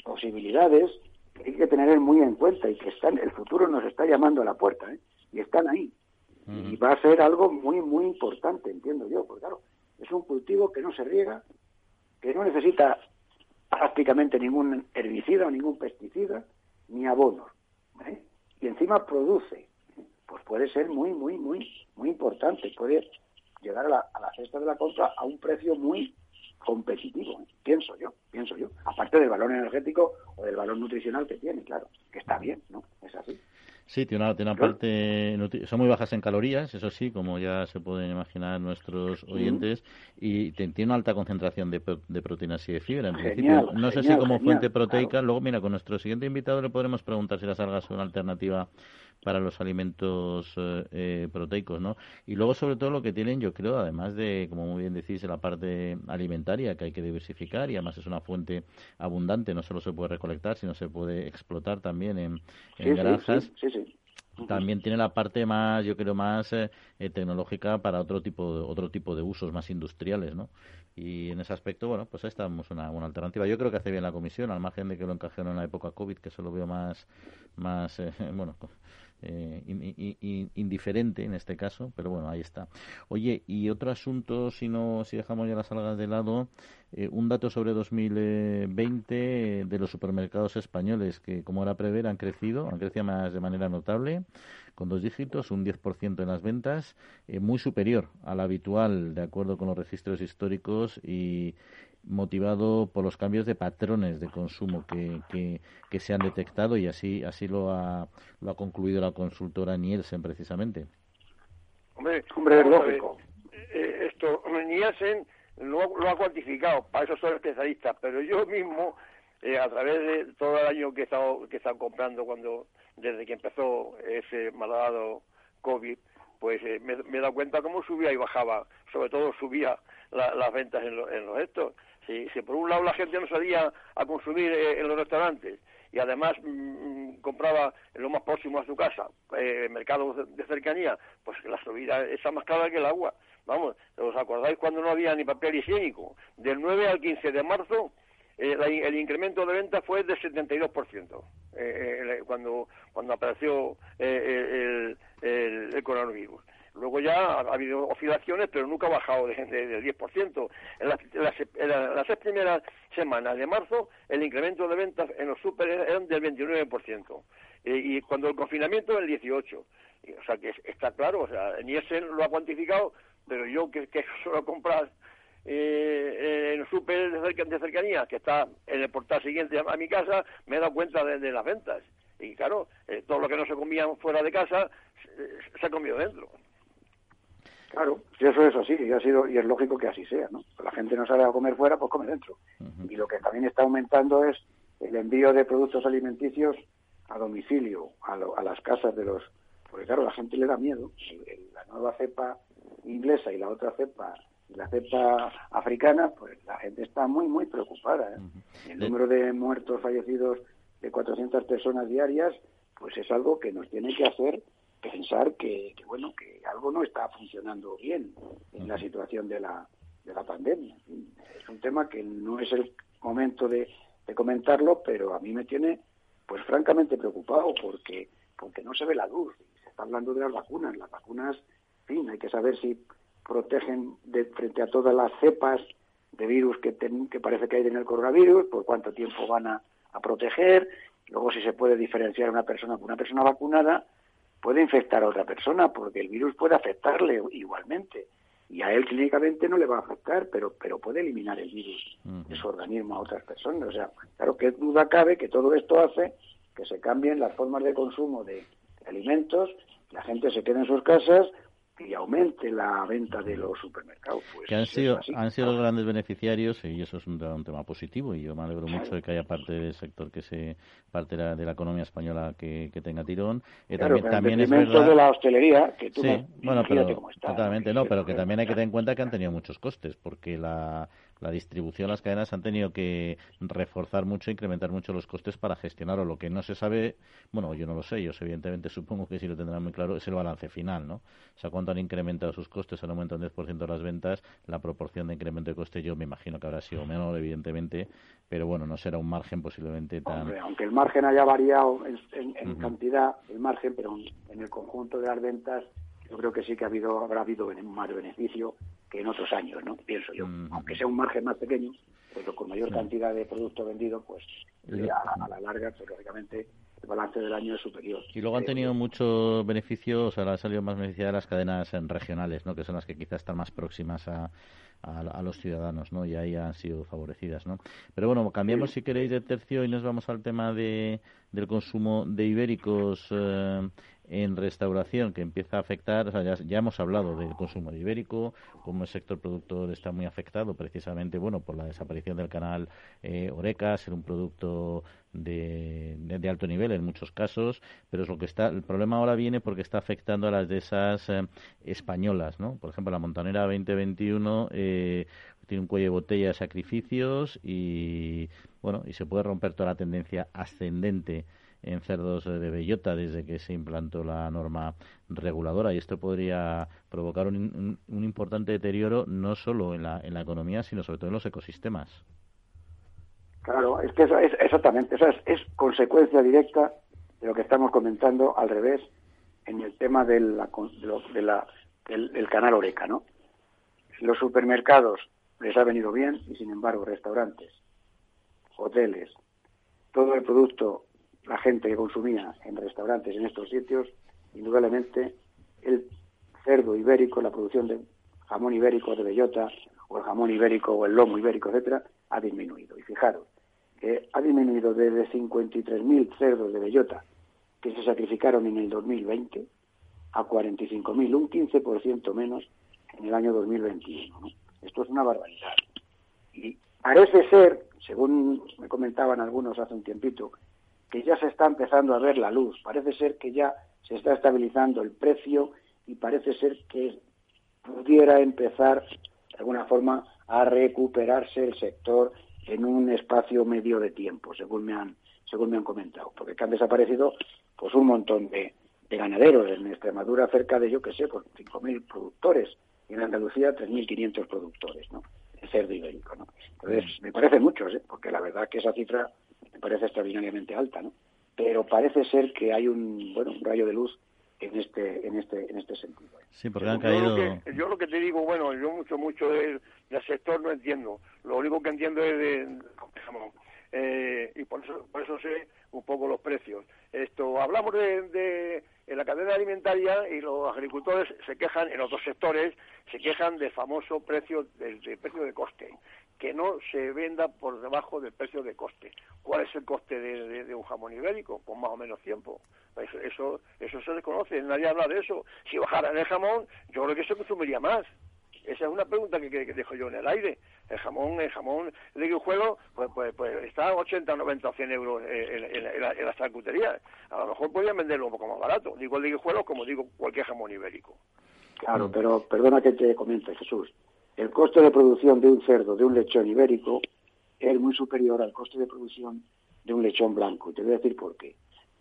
posibilidades que hay que tener muy en cuenta y que están, el futuro nos está llamando a la puerta, ¿eh? y están ahí. Y va a ser algo muy, muy importante, entiendo yo, porque claro, es un cultivo que no se riega, que no necesita prácticamente ningún herbicida o ningún pesticida, ni abonos. ¿eh? Y encima produce pues puede ser muy, muy, muy, muy importante. Puede llegar a la, a la cesta de la compra a un precio muy competitivo, pienso yo, pienso yo. Aparte del valor energético o del valor nutricional que tiene, claro, que está bien, ¿no? Es así. Sí, tiene una, tiene una parte. Son muy bajas en calorías, eso sí, como ya se pueden imaginar nuestros oyentes, y tiene una alta concentración de, de proteínas y de fibra. En principio, no sé si como fuente proteica. Luego, mira, con nuestro siguiente invitado le podremos preguntar si las algas son una alternativa para los alimentos eh, eh, proteicos, ¿no? Y luego, sobre todo, lo que tienen, yo creo, además de, como muy bien decís, la parte alimentaria que hay que diversificar y además es una fuente abundante, no solo se puede recolectar, sino se puede explotar también en, granjas. también tiene la parte más, yo creo, más eh, tecnológica para otro tipo, de, otro tipo de usos más industriales, ¿no? Y en ese aspecto, bueno, pues ahí estamos una, una alternativa. Yo creo que hace bien la comisión, al margen de que lo encajaron en la época COVID, que eso lo veo más, más bueno, eh, indiferente en este caso, pero bueno, ahí está. Oye, y otro asunto, si no, si dejamos ya las algas de lado, eh, un dato sobre 2020 de los supermercados españoles que, como era prever, han crecido, han crecido más de manera notable, con dos dígitos, un 10% en las ventas, eh, muy superior al habitual, de acuerdo con los registros históricos y motivado por los cambios de patrones de consumo que, que, se han detectado y así así lo ha, lo ha concluido la consultora Nielsen precisamente. Hombre, hombre lógico. Eh, esto, Nielsen lo, lo, ha cuantificado, para eso son especialistas, pero yo mismo, eh, a través de todo el año que he estado, que he estado comprando cuando desde que empezó ese malvado COVID, pues eh, me, he dado cuenta cómo subía y bajaba, sobre todo subía las ventas en, en los estos. Si, por un lado la gente no salía a consumir eh, en los restaurantes y además mm, mm, compraba en lo más próximo a su casa, eh, mercados de, cercanía, pues la subida es más cara que el agua. Vamos, ¿os acordáis cuando no había ni papel higiénico? Del 9 al 15 de marzo eh, el incremento de ventas fue del 72%, eh, cuando, cuando apareció el, el coronavirus. Luego ya ha, habido oscilaciones, pero nunca ha bajado de, del 10%. En las, las, seis primeras semanas de marzo, el incremento de ventas en los super eran del 29%. Eh, y cuando el confinamiento, el 18%. o sea, que está claro, o sea, Nielsen lo ha cuantificado, pero yo que, que suelo comprar eh, en el super de, cercanía, que está en el portal siguiente a, mi casa, me he dado cuenta de, las ventas. Y claro, eh, todo lo que no se comía fuera de casa se ha comido dentro. Claro, si eso es así, y, ha sido, y es lógico que así sea, ¿no? La gente no sale a comer fuera, pues come dentro. Y lo que también está aumentando es el envío de productos alimenticios a domicilio a, las casas de los... Porque claro, la gente le da miedo. La nueva cepa inglesa y la otra cepa la cepa africana, pues la gente está muy, muy preocupada. ¿eh? El número de muertos fallecidos de 400 personas diarias, pues es algo que nos tiene que hacer pensar que, bueno, que algo no está funcionando bien en la situación de la, de la pandemia. Es un tema que no es el momento de, de comentarlo, pero a mí me tiene, pues francamente preocupado porque, porque no se ve la luz. Se está hablando de las vacunas. Las vacunas, en fin, hay que saber si protegen de, frente a todas las cepas de virus que, que parece que hay en el coronavirus, por cuánto tiempo van a, proteger, luego si se puede diferenciar una persona, una persona vacunada puede infectar a otra persona, porque el virus puede afectarle igualmente, y a él clínicamente no le va a afectar, pero, pero puede eliminar el virus de su organismo a otras personas. O sea, claro que duda cabe que todo esto hace que se cambien las formas de consumo de alimentos, la gente se quede en sus casas, y aumente la venta de los supermercados. Pues que han sido, han sido los grandes beneficiarios y eso es un, tema positivo y yo me alegro mucho de que haya parte del sector que se parte de la, economía española que, tenga tirón. Eh, también, también es verdad, de la hostelería que tú sí, bueno, pero totalmente no, pero que también hay que tener en cuenta que han tenido muchos costes porque la la distribución, las cadenas han tenido que reforzar mucho, incrementar mucho los costes para gestionarlo. Lo que no se sabe, bueno, yo no lo sé, ellos evidentemente supongo que sí lo tendrán muy claro, es el balance final, ¿no? O sea, cuánto han incrementado sus costes, han aumentado un 10% las ventas, la proporción de incremento de coste yo me imagino que habrá sido menor, evidentemente, pero bueno, no será un margen posiblemente tan... aunque el margen haya variado en, cantidad, el margen, pero en el conjunto de las ventas yo creo que sí que ha habido, habrá habido más beneficio que en otros años, ¿no? Pienso yo. Aunque sea un margen más pequeño, pues con mayor cantidad de producto vendido, pues a, la larga, pues lógicamente el balance del año es superior. Y luego han eh, tenido mucho beneficio, o sea, han salido más beneficiadas las cadenas regionales, ¿no? Que son las que quizás están más próximas a, a, los ciudadanos, ¿no? Y ahí han sido favorecidas, ¿no? Pero bueno, cambiamos si queréis de tercio y nos vamos al tema de, del consumo de ibéricos eh, en restauración que empieza a afectar, o sea, ya, hemos hablado del consumo ibérico, como el sector productor está muy afectado precisamente, bueno, por la desaparición del canal eh, Oreca, ser un producto de, de, alto nivel en muchos casos, pero es lo que está, el problema ahora viene porque está afectando a las de esas eh, españolas, ¿no? Por ejemplo, la Montanera 2021 eh, tiene un cuello de botella de sacrificios y, bueno, y se puede romper toda la tendencia ascendente en cerdos de bellota desde que se implantó la norma reguladora y esto podría provocar un, un, importante deterioro no solo en la, en la economía sino sobre todo en los ecosistemas. Claro, es que es, exactamente, esa es, consecuencia directa de lo que estamos comentando al revés en el tema de la, de del, del, canal Oreca, ¿no? Los supermercados les ha venido bien y sin embargo restaurantes, hoteles, todo el producto la gente que consumía en restaurantes en estos sitios, indudablemente el cerdo ibérico, la producción de jamón ibérico de bellota, o el jamón ibérico o el lomo ibérico, etcétera, ha disminuido. Y fijaros que ha disminuido desde 53.000 cerdos de bellota que se sacrificaron en el 2020 a 45.000, un 15% menos en el año 2021. Esto es una barbaridad. Y parece ser, según me comentaban algunos hace un tiempito, que ya se está empezando a ver la luz. Parece ser que ya se está estabilizando el precio y parece ser que pudiera empezar de alguna forma a recuperarse el sector en un espacio medio de tiempo, según me han según me han comentado, porque han desaparecido pues un montón de, ganaderos en Extremadura cerca de yo que sé, pues 5.000 productores y en Andalucía 3.500 productores, ¿no? De cerdo ibérico, ¿no? Entonces me parece mucho, ¿eh? porque la verdad que esa cifra me parece extraordinariamente alta, ¿no? Pero parece ser que hay un, bueno, un rayo de luz en este en este en este sentido. Sí, porque han caído. Yo lo que, te digo, bueno, yo mucho mucho del, sector no entiendo. Lo único que entiendo es de, eh, y por eso por eso sé un poco los precios. Esto hablamos de, en la cadena alimentaria y los agricultores se quejan en otros sectores se quejan del famoso precio del precio de coste que no se venda por debajo del precio de coste. ¿Cuál es el coste de, un jamón ibérico? Pues más o menos tiempo. Eso, eso, se desconoce, nadie habla de eso. Si bajara el jamón, yo creo que se consumiría más. Esa es una pregunta que, dejo yo en el aire. El jamón, el jamón de guijuelo, pues, pues, pues está a 80, 90 o 100 euros en, en, la, las charcuterías. A lo mejor podrían venderlo un poco más barato. Digo el de guijuelo como digo cualquier jamón ibérico. Claro, pero perdona que te comente, Jesús. El coste de producción de un cerdo, de un lechón ibérico, es muy superior al coste de producción de un lechón blanco. Y te voy a decir por qué.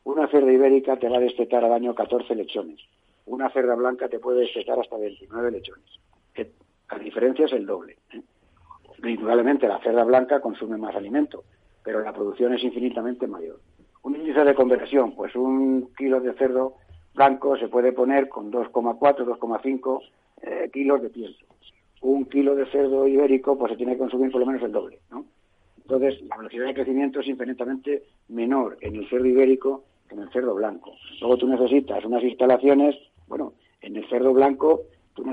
Una cerda ibérica te va a destetar al año 14 lechones. Una cerda blanca te puede destetar hasta 29 lechones. La diferencia es el doble. Indudablemente la cerda blanca consume más alimento, pero la producción es infinitamente mayor. Un índice de conversión, pues un kilo de cerdo blanco se puede poner con 2,4, 2,5 eh, kilos de piel. Un kilo de cerdo ibérico, pues se tiene que consumir por lo menos el doble, ¿no? Entonces, la velocidad de crecimiento es infinitamente menor en el cerdo ibérico que en el cerdo blanco. Luego tú necesitas unas instalaciones, bueno, en el cerdo blanco, tú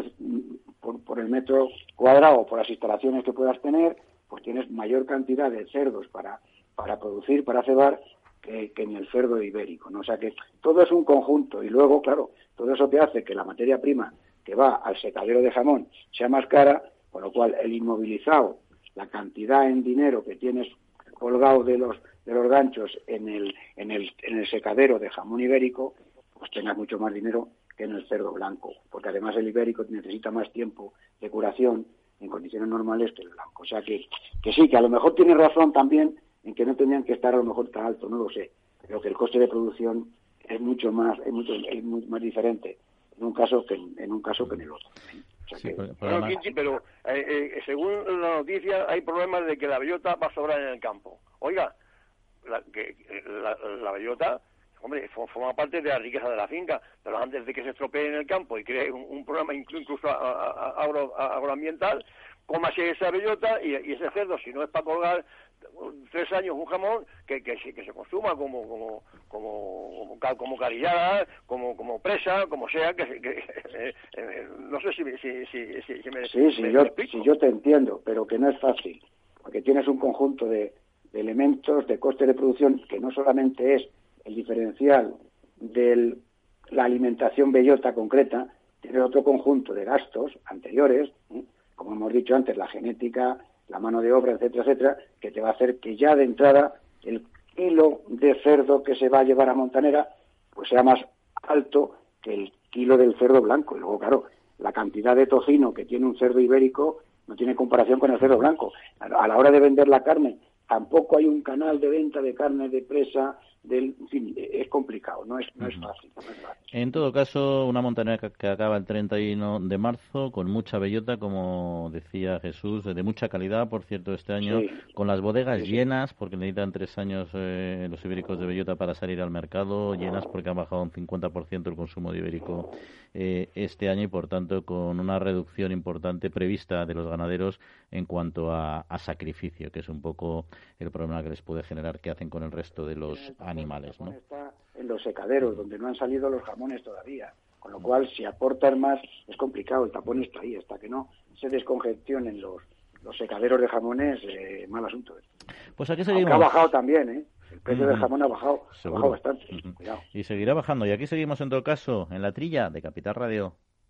por, el metro cuadrado, por las instalaciones que puedas tener, pues tienes mayor cantidad de cerdos para, para producir, para cebar, que, en el cerdo ibérico. ¿no? O sea que todo es un conjunto y luego, claro, todo eso te hace que la materia prima que va al secadero de jamón sea más cara, con lo cual el inmovilizado, la cantidad en dinero que tienes colgado de los de los ganchos en el, en el, en el secadero de jamón ibérico, pues tengas mucho más dinero que en el cerdo blanco, porque además el ibérico necesita más tiempo de curación en condiciones normales que el blanco. O sea que, que sí, que a lo mejor tiene razón también en que no tenían que estar a lo mejor tan alto, no lo sé, pero que el coste de producción es mucho más, es mucho es muy más diferente en un caso que en, un caso que en el otro. pero eh, eh, según la noticia hay problemas de que la bellota va a sobrar en el campo. Oiga, la, que, la, bellota hombre, forma parte de la riqueza de la finca, pero antes de que se estropee en el campo y cree un, problema incluso agroambiental, cómase esa bellota y, ese cerdo, si no es para colgar tres años un jamón, que, que, que se consuma como como como como carillada, como como presa, como sea, que, eh, eh, no sé si, si, si, me... Sí, sí, yo, si yo te entiendo, pero que no es fácil, porque tienes un conjunto de, de elementos de coste de producción que no solamente es el diferencial de la alimentación bellota concreta, tiene otro conjunto de gastos anteriores, ¿eh? como hemos dicho antes, la genética, la mano de obra, etcétera, etcétera, que te va a hacer que ya de entrada el kilo de cerdo que se va a llevar a Montanera pues sea más alto que el kilo del cerdo blanco. Y luego, claro, la cantidad de tocino que tiene un cerdo ibérico no tiene comparación con el cerdo blanco. A la hora de vender la carne tampoco hay un canal de venta de carne de presa, del, en fin, es complicado, no es, no es, fácil, En todo caso, una montaña que acaba el 31 de marzo con mucha bellota, como decía Jesús, de mucha calidad, por cierto, este año, con las bodegas llenas, porque necesitan tres años eh, los ibéricos de bellota para salir al mercado, llenas porque han bajado un 50% el consumo de ibérico eh, este año y, por tanto, con una reducción importante prevista de los ganaderos en cuanto a, sacrificio, que es un poco el problema que les puede generar que hacen con el resto de los animales. ¿no? Está en los secaderos, donde no han salido los jamones todavía. Con lo cual, si aportan más, es complicado. El tapón está ahí. Hasta que no se descongestionen los, los secaderos de jamones, eh, mal asunto. Pues aquí seguimos. ha bajado también, ¿eh? El precio del jamón ha bajado, ha bajado bastante. Y seguirá bajando. Y aquí seguimos en todo caso, en la trilla de Capital Radio.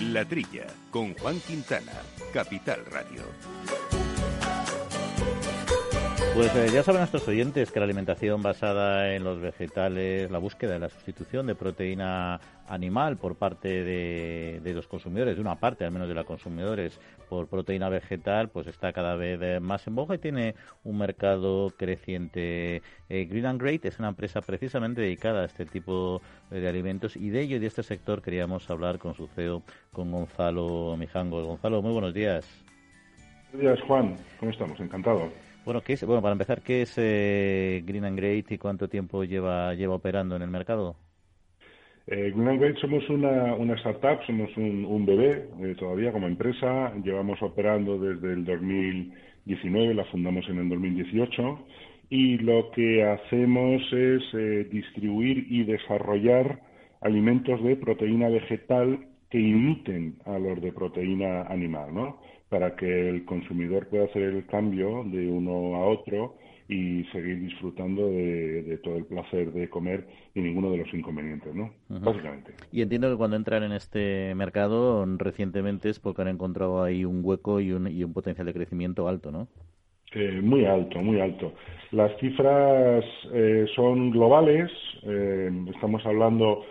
La Trilla, con Juan Quintana, Capital Radio. Pues eh, ya saben nuestros oyentes que la alimentación basada en los vegetales, la búsqueda de la sustitución de proteína animal por parte de, los consumidores, de una parte al menos de los consumidores por proteína vegetal, pues está cada vez eh, más en boga y tiene un mercado creciente. Eh, Green and Great es una empresa precisamente dedicada a este tipo de alimentos y de ello y de este sector queríamos hablar con su CEO, con Gonzalo Mijangos. Gonzalo, muy buenos días. Buenos días, Juan. ¿Cómo estamos? Encantado. Bueno, ¿qué es, bueno, para empezar, ¿qué es eh, Green and Great y cuánto tiempo lleva, lleva operando en el mercado? Eh, Green somos una, una, startup, somos un, bebé eh, todavía como empresa. Llevamos operando desde el 2019, la fundamos en el 2018 y lo que hacemos es eh, distribuir y desarrollar alimentos de proteína vegetal que imiten a los de proteína animal, ¿no? Para que el consumidor pueda hacer el cambio de uno a otro y seguir disfrutando de, todo el placer de comer y ninguno de los inconvenientes, ¿no? Básicamente. Y entiendo que cuando entran en este mercado recientemente es porque han encontrado ahí un hueco y un, y un potencial de crecimiento alto, ¿no? Eh, muy alto, muy alto. Las cifras eh, son globales. Eh, estamos hablando,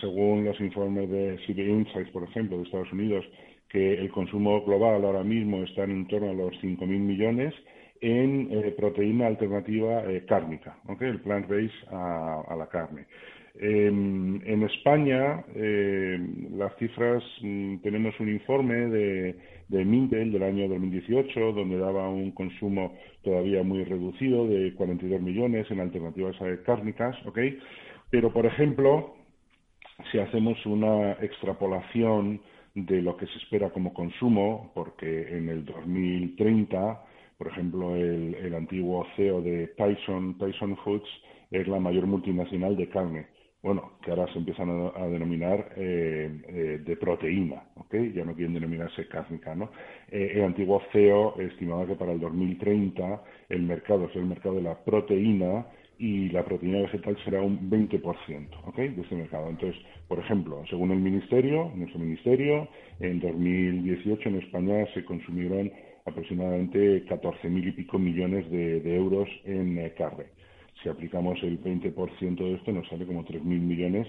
según los informes de CB Insights, por ejemplo, de Estados Unidos, que el consumo global ahora mismo está en torno a los 5.000 millones en proteína alternativa cárnica, el plant-based a, la carne. en España, las cifras, mm, tenemos un informe de de Mintel del año 2018, donde daba un consumo todavía muy reducido de 42 millones en alternativas cárnicas, ¿ok? Pero, por ejemplo, si hacemos una extrapolación de lo que se espera como consumo, porque en el 2030, por ejemplo, el, el antiguo CEO de Tyson, Tyson Foods, es la mayor multinacional de carne bueno, que ahora se empiezan a, denominar eh, eh, de proteína, ¿ok? Ya no quieren denominarse cárnica, ¿no? Eh, el antiguo CEO estimaba que para el 2030 el mercado es el mercado de la proteína y la proteína vegetal será un 20%, ¿ok? De este mercado. Entonces, por ejemplo, según el ministerio, nuestro ministerio, en 2018 en España se consumieron aproximadamente 14.000 y pico millones de, euros en carne si aplicamos el 20% de esto, nos sale como 3.000 millones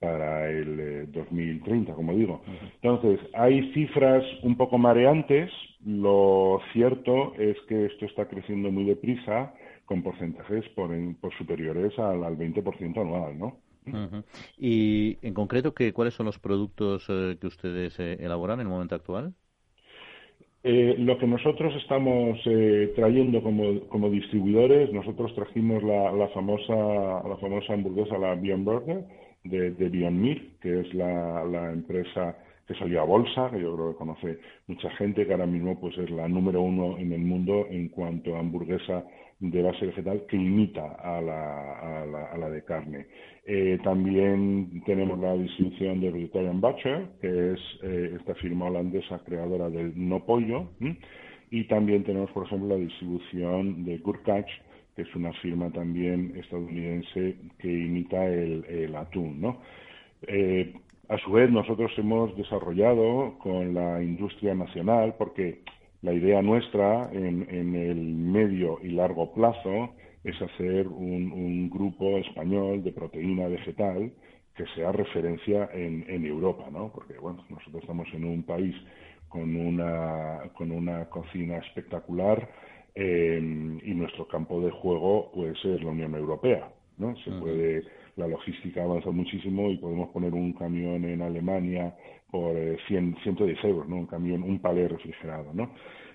para el 2030, eh, como digo. Entonces, hay cifras un poco mareantes. Lo cierto es que esto está creciendo muy deprisa, con porcentajes por, por superiores al, 20% anual, ¿no? Y en concreto, ¿qué, ¿cuáles son los productos eh, que ustedes eh, elaboran en el momento actual? Eh, lo que nosotros estamos eh, trayendo como, distribuidores, nosotros trajimos la, la, famosa la famosa hamburguesa, la Beyond Burger, de, de Beyond Meat, que es la, la, empresa que salió a bolsa, que yo creo que conoce mucha gente, que ahora mismo pues es la número uno en el mundo en cuanto a hamburguesa de base vegetal que imita a la, a la, de carne. Eh, también tenemos la distribución de Vegetarian Butcher, que es eh, esta firma holandesa creadora del no pollo. Y también tenemos, por ejemplo, la distribución de Good que es una firma también estadounidense que imita el, atún. ¿no? Eh, a su vez, nosotros hemos desarrollado con la industria nacional, porque la idea nuestra en, el medio y largo plazo es hacer un, grupo español de proteína vegetal que sea referencia en, Europa, ¿no? Porque, bueno, nosotros estamos en un país con una, con una cocina espectacular eh, y nuestro campo de juego puede ser la Unión Europea, ¿no? Se puede, la logística avanza muchísimo y podemos poner un camión en Alemania por 100, eh, 110 euros, ¿no? Un camión, un palé refrigerado, ¿no?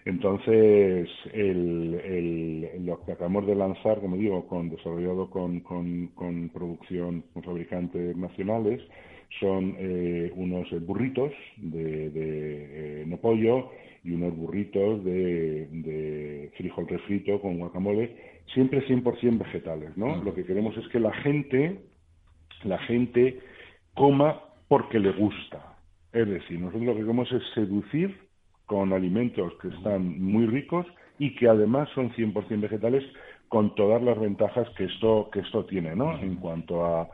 Entonces, el, lo que acabamos de lanzar, como digo, con, desarrollado con, con, producción con fabricantes nacionales, son eh, unos burritos de, de eh, no pollo y unos burritos de, de, frijol refrito con guacamole, siempre 100% vegetales, ¿no? Lo que queremos es que la gente, la gente coma porque le gusta, es decir, nosotros lo que queremos es seducir con alimentos que están muy ricos y que además son 100% vegetales con todas las ventajas que esto que esto tiene, ¿no? En cuanto a,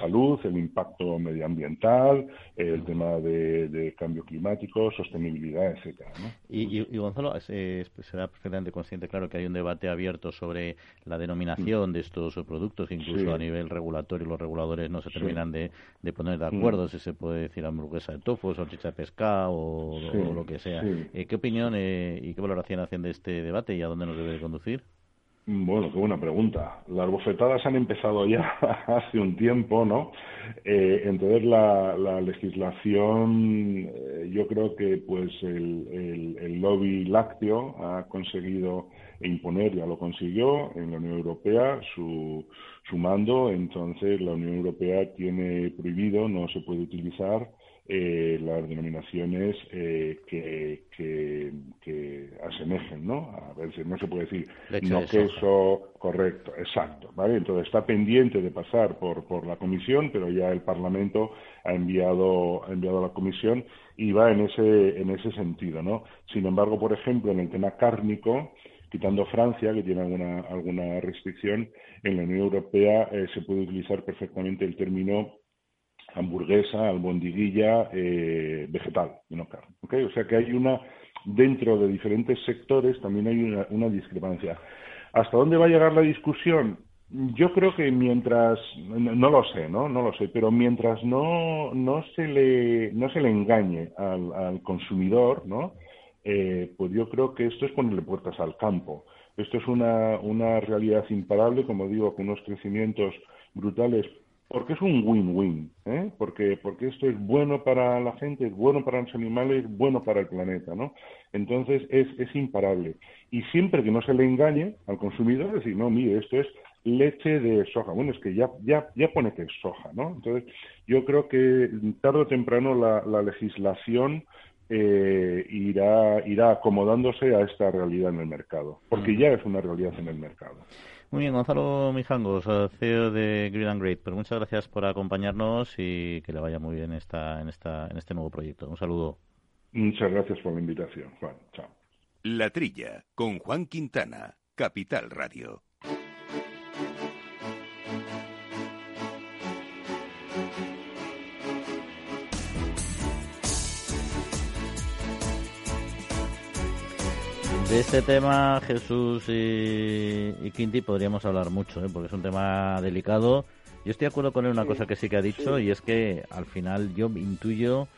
salud, el impacto medioambiental, el tema de, cambio climático, sostenibilidad, etcétera. ¿no? Y, Gonzalo, será perfectamente consciente, claro, que hay un debate abierto sobre la denominación de estos productos, incluso a nivel regulatorio los reguladores no se terminan de, poner de acuerdo si se puede decir hamburguesa de tofu, salchicha de pescado o, lo que sea. Eh, ¿Qué opinión eh, y qué valoración hacen de este debate y a dónde nos debe conducir? Bueno, qué buena pregunta. Las bofetadas han empezado ya hace un tiempo, ¿no? Eh, entonces la, la legislación, eh, yo creo que pues el, el, lobby lácteo ha conseguido imponer, ya lo consiguió en la Unión Europea su, su mando, entonces la Unión Europea tiene prohibido, no se puede utilizar eh, las denominaciones eh, que, que, que, asemejen, ¿no? A ver, no se puede decir no queso, correcto, exacto, ¿vale? Entonces está pendiente de pasar por, por la comisión, pero ya el Parlamento ha enviado, ha enviado a la comisión y va en ese, en ese sentido, ¿no? Sin embargo, por ejemplo, en el tema cárnico, quitando Francia, que tiene alguna, alguna restricción, en la Unión Europea eh, se puede utilizar perfectamente el término hamburguesa, albondiguilla, eh, vegetal, no carne. ¿okay? O sea que hay una, dentro de diferentes sectores también hay una, una discrepancia. ¿Hasta dónde va a llegar la discusión? Yo creo que mientras, no, lo sé, ¿no? No lo sé, pero mientras no, no, se, le, no se le engañe al, al consumidor, ¿no? Eh, pues yo creo que esto es ponerle puertas al campo. Esto es una, una realidad imparable, como digo, con unos crecimientos brutales, porque es un win-win, ¿eh? porque, porque esto es bueno para la gente, es bueno para los animales, es bueno para el planeta, ¿no? Entonces es, es imparable. Y siempre que no se le engañe al consumidor, decir, no, mire, esto es leche de soja. Bueno, es que ya, ya, ya pone que es soja, ¿no? Entonces, yo creo que tarde o temprano la, la legislación eh, irá, irá acomodándose a esta realidad en el mercado, porque ya es una realidad en el mercado. Muy bien, Gonzalo Mijangos, CEO de Green and Great. Pues muchas gracias por acompañarnos y que le vaya muy bien esta, en, esta, en este nuevo proyecto. Un saludo. Muchas gracias por la invitación, Juan. Chao. La Trilla, con Juan Quintana, Capital Radio. De este tema, Jesús y, Quinti, podríamos hablar mucho, ¿eh? porque es un tema delicado. Yo estoy de acuerdo con él una cosa que sí que ha dicho, y es que al final yo intuyo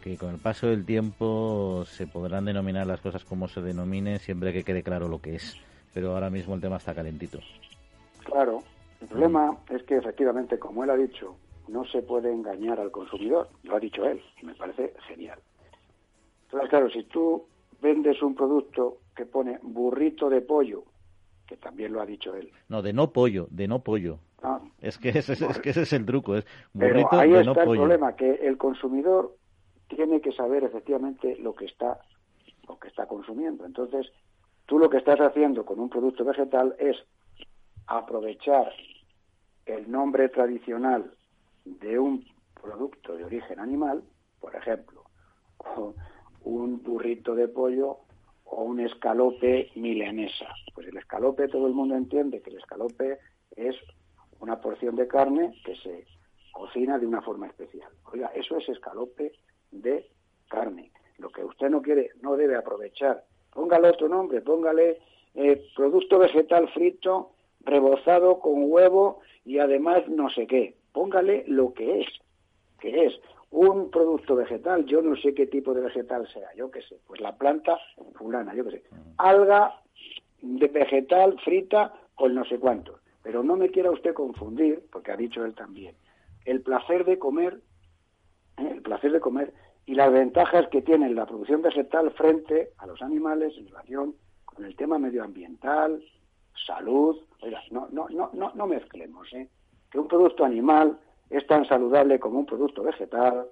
que con el paso del tiempo se podrán denominar las cosas como se denominen, siempre que quede claro lo que es. Pero ahora mismo el tema está calentito. Claro, el problema es que efectivamente, como él ha dicho, no se puede engañar al consumidor. Lo ha dicho él, y me parece genial. Entonces, claro, si tú vendes un producto que pone burrito de pollo, que también lo ha dicho él. No, de no pollo, de no pollo. Ah. es, que ese, es que ese es el truco, es burrito Pero ahí está el problema, que el consumidor tiene que saber efectivamente lo que está lo que está consumiendo. Entonces, tú lo que estás haciendo con un producto vegetal es aprovechar el nombre tradicional de un producto de origen animal, por ejemplo, un burrito de pollo o un escalope milanesa. Pues el escalope todo el mundo entiende que el escalope es una porción de carne que se cocina de una forma especial. Oiga, eso es escalope de carne. Lo que usted no quiere, no debe aprovechar. Póngale otro nombre, póngale eh, producto vegetal frito, rebozado con huevo y además no sé qué. Póngale lo que es, que es un producto vegetal, yo no sé qué tipo de vegetal sea, yo qué sé, pues la planta fulana, yo qué sé, alga de vegetal frita con no sé cuánto. Pero no me quiera usted confundir, porque ha dicho él también, el placer de comer, ¿eh? el placer de comer y las ventajas que tiene la producción vegetal frente a los animales en relación con el tema medioambiental, salud. Oiga, no, no, no, no, no mezclemos, ¿eh? Que un producto animal es tan saludable como un producto vegetal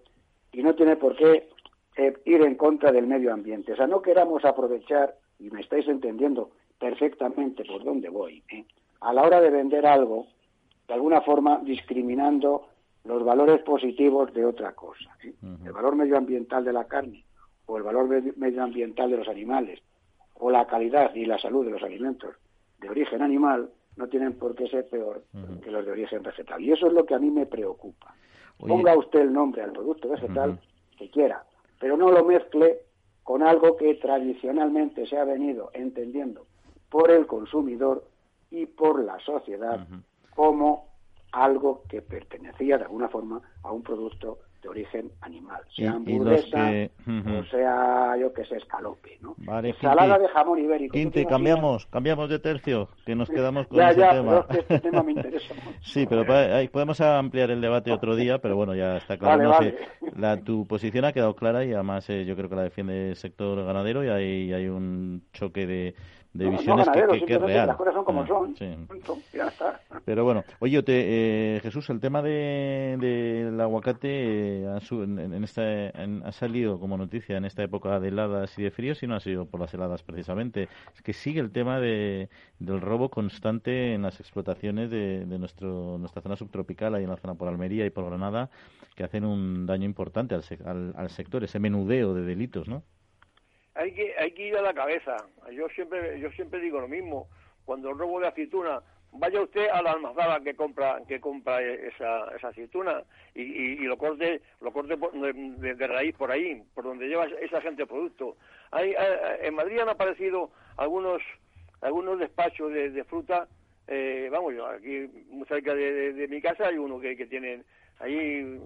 y no tiene por qué eh, ir en contra del medio ambiente. O sea, no queramos aprovechar, y me estáis entendiendo perfectamente por dónde voy, ¿eh? a la hora de vender algo, de alguna forma discriminando los valores positivos de otra cosa. ¿eh? El valor medioambiental de la carne o el valor medioambiental de los animales o la calidad y la salud de los alimentos de origen animal no tienen por qué ser peor que los de origen vegetal. Y eso es lo que a mí me preocupa. Ponga usted el nombre al producto vegetal que quiera, pero no lo mezcle con algo que tradicionalmente se ha venido entendiendo por el consumidor y por la sociedad como algo que pertenecía de alguna forma a un producto de origen animal, sea hamburguesa o sea, yo que sé, escalope, ¿no? Vale, Salada de jamón ibérico. Quinte, cambiamos, cambiamos de tercio, que nos quedamos con ya, ese ya, tema. Pero este tema me interesa mucho. sí, pero podemos ampliar el debate otro día, pero bueno, ya está claro. Vale, la, tu posición ha quedado clara y además eh, yo creo que la defiende el sector ganadero y hay, hay un choque de de visiones que, que, es real. Las cosas son como Ah, son. sí. Punto, ya está. Pero bueno, oye, te, eh, Jesús, el tema de, del aguacate eh, ha, su- en, en esta, en- ha salido como noticia en esta época de heladas y de fríos y no ha sido por las heladas precisamente. Es que sigue el tema de, del robo constante en las explotaciones de, de nuestro, nuestra zona subtropical, ahí en la zona por Almería y por Granada, que hacen un daño importante al, al, al sector, ese menudeo de delitos, ¿no? Hay que hay que ir a la cabeza. Yo siempre yo siempre digo lo mismo. Cuando el robo de aceituna, vaya usted a la almazara que compra que compra esa, esa aceituna y, lo corte lo corte por- de, raíz por ahí, por donde lleva esa gente el producto. Hay, eh, en Madrid han aparecido algunos algunos despachos de, fruta. eh, vamos, yo aquí muy cerca de, de- mi casa hay uno que, que tienen ahí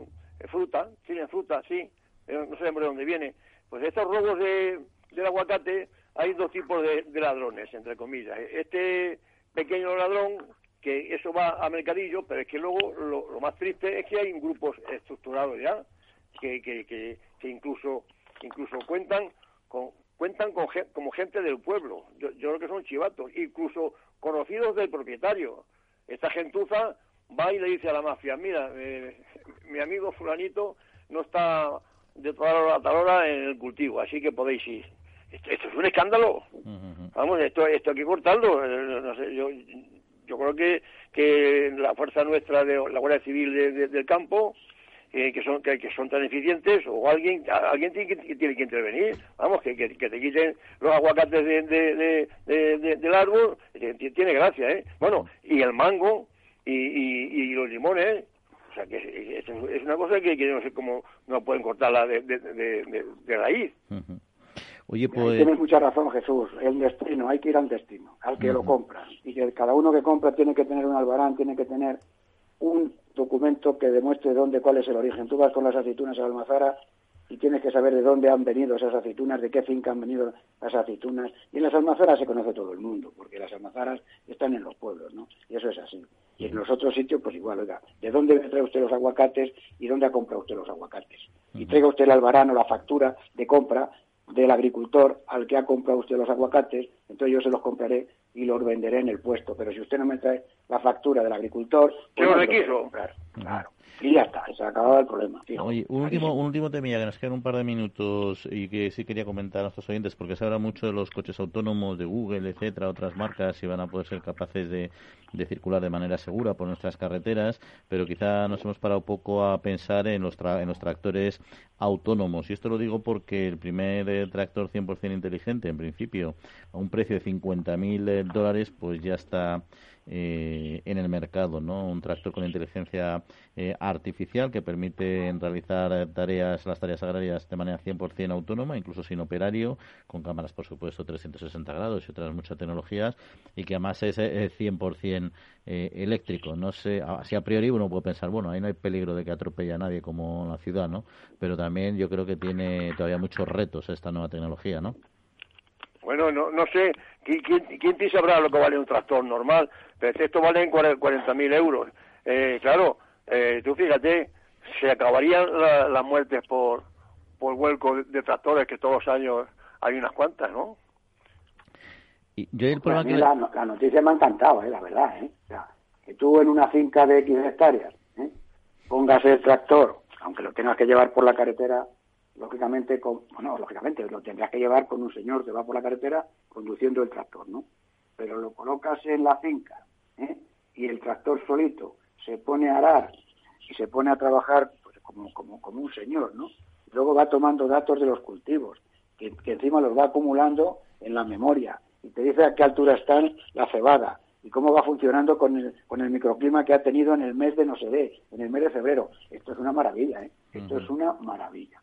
fruta, tienen fruta, sí, eh, no sabemos de dónde viene. Pues estos robos de, del aguacate hay dos tipos de, ladrones, entre comillas. Este pequeño ladrón, que eso va a mercadillo, pero es que luego lo, lo más triste es que hay grupos estructurados ya, que, que, incluso incluso cuentan con cuentan con como gente del pueblo. Yo, yo creo que son chivatos, incluso conocidos del propietario. Esta gentuza va y le dice a la mafia, mira, eh, mi amigo fulanito no está de toda hora a tal hora en el cultivo, así que podéis ir. Esto, esto es un escándalo. Vamos, esto, esto hay que cortarlo. Eh, No sé, yo, yo creo que, que la fuerza nuestra de la Guardia Civil de- de- del campo, eh, que son que, que son tan eficientes, o alguien alguien tiene que, tiene que intervenir. Vamos, que, que, que te quiten los aguacates de, de- de- de- de- del árbol, eh, tiene gracia, ¿eh? Bueno, y el mango y, y, y los limones, o sea, que es, es una cosa que, que no sé cómo no pueden cortarla de, de, de, de- de raíz. Oye, pues... Tienes mucha razón, Jesús. El destino, hay que ir al destino, al que lo compra. Y que cada uno que compra tiene que tener un albarán, tiene que tener un documento que demuestre dónde, cuál es el origen. Tú vas con las aceitunas a la almazara y tienes que saber de dónde han venido esas aceitunas, de qué finca han venido las aceitunas. Y en las almazaras se conoce todo el mundo, porque las almazaras están en los pueblos, ¿no? Y eso es así. Y en los otros sitios, pues igual, oiga, ¿de dónde trae usted los aguacates y dónde ha comprado usted los aguacates? Y traiga usted el albarán o la factura de compra del agricultor al que ha comprado usted los aguacates, entonces yo se los compraré y los venderé en el puesto. Pero si usted no me trae la factura del agricultor, ¿Qué pues no lo me lo requiso? puedo comprar. Claro. Y ya está, se ha acabado el problema. fijo. Oye, un último, un último temilla que nos quedan un par de minutos y que sí quería comentar a nuestros oyentes, porque se habla mucho de los coches autónomos de Google, etcétera, otras marcas, si van a poder ser capaces de, de circular de manera segura por nuestras carreteras, pero quizá nos hemos parado poco a pensar en los, tra- en los tractores autónomos. Y esto lo digo porque el primer eh, tractor 100% inteligente, en principio, a un precio de 50.000 eh, dólares, pues ya está eh, en el mercado, ¿no? Un tractor con inteligencia eh, artificial que permite realizar eh, tareas, las tareas agrarias de manera 100% autónoma, incluso sin operario, con cámaras, por supuesto, 360 grados y otras muchas tecnologías, y que además es eh, 100% eh, eléctrico. No sé, así a priori uno puede pensar, bueno, ahí no hay peligro de que atropelle a nadie como la ciudad, ¿no? Pero también yo creo que tiene todavía muchos retos esta nueva tecnología, ¿no? Bueno, no, no sé, ¿quién, quién, quién te sabrá lo que vale un tractor normal? Pero esto vale en 40.000 euros. Eh, claro, eh, tú fíjate, se acabarían la- las muertes por, por vuelco de, de tractores, que todos los años hay unas cuantas, ¿no? Y yo el Pues a problema mí que... la, la noticia me ha encantado, eh, la verdad. ¿eh? O sea, que tú en una finca de X hectáreas ¿eh? pongas el tractor, aunque lo tengas que llevar por la carretera, lógicamente, con, bueno, lógicamente lo tendrás que llevar con un señor que va por la carretera conduciendo el tractor, ¿no? Pero lo colocas en la finca ¿eh? y el tractor solito se pone a arar y se pone a trabajar pues, como, como, como un señor, ¿no? Luego va tomando datos de los cultivos, que, que encima los va acumulando en la memoria y te dice a qué altura están la cebada y cómo va funcionando con el, con el microclima que ha tenido en el mes de no sé qué, en el mes de febrero. Esto es una maravilla, ¿eh? Esto es una maravilla.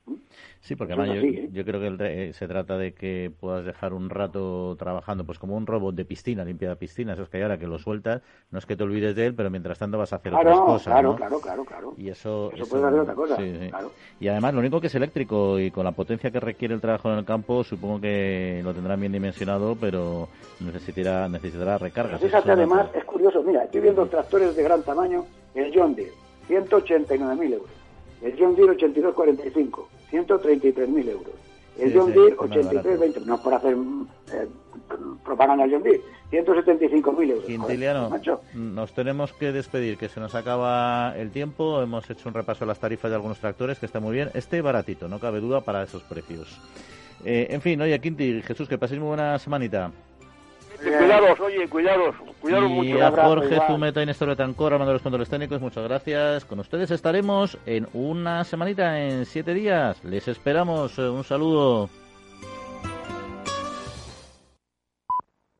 Sí, porque además yo, ¿eh? yo creo que el re- eh, se trata de que puedas dejar un rato trabajando, pues como un robot de piscina, limpia de piscina, eso es que ahora que lo sueltas, no es que te olvides de él, pero mientras tanto vas a hacer Claro, otras cosas, claro, ¿no? claro, claro, claro. Y eso, Eso puede hacer otra cosa, sí, sí. claro. Y además lo único que es eléctrico y con la potencia que requiere el trabajo en el campo, supongo que lo tendrán bien dimensionado, pero necesitará necesitará recargas. Fíjate, además, es curioso, mira, estoy viendo tractores de gran tamaño, el John Deere, 189.000 euros. El John Deere 8245, 133.000 euros. El John Deere, 83,20. No por hacer eh, propaganda al John Deere. 175.000 euros. Quintiliano, nos tenemos que despedir, que se nos acaba el tiempo. Hemos hecho un repaso de las tarifas de algunos tractores, que está muy bien. Este baratito, no cabe duda para esos precios. Eh, en fin, oye, Quinti, Jesús, que paséis muy buena semanita. Cuidados, oye, cuidados, cuidados y mucho. a Jorge Zumeta y Néstor Betancor, armando los controles técnicos, muchas gracias. Con ustedes estaremos en una semanita, en siete días. Les esperamos. Un saludo.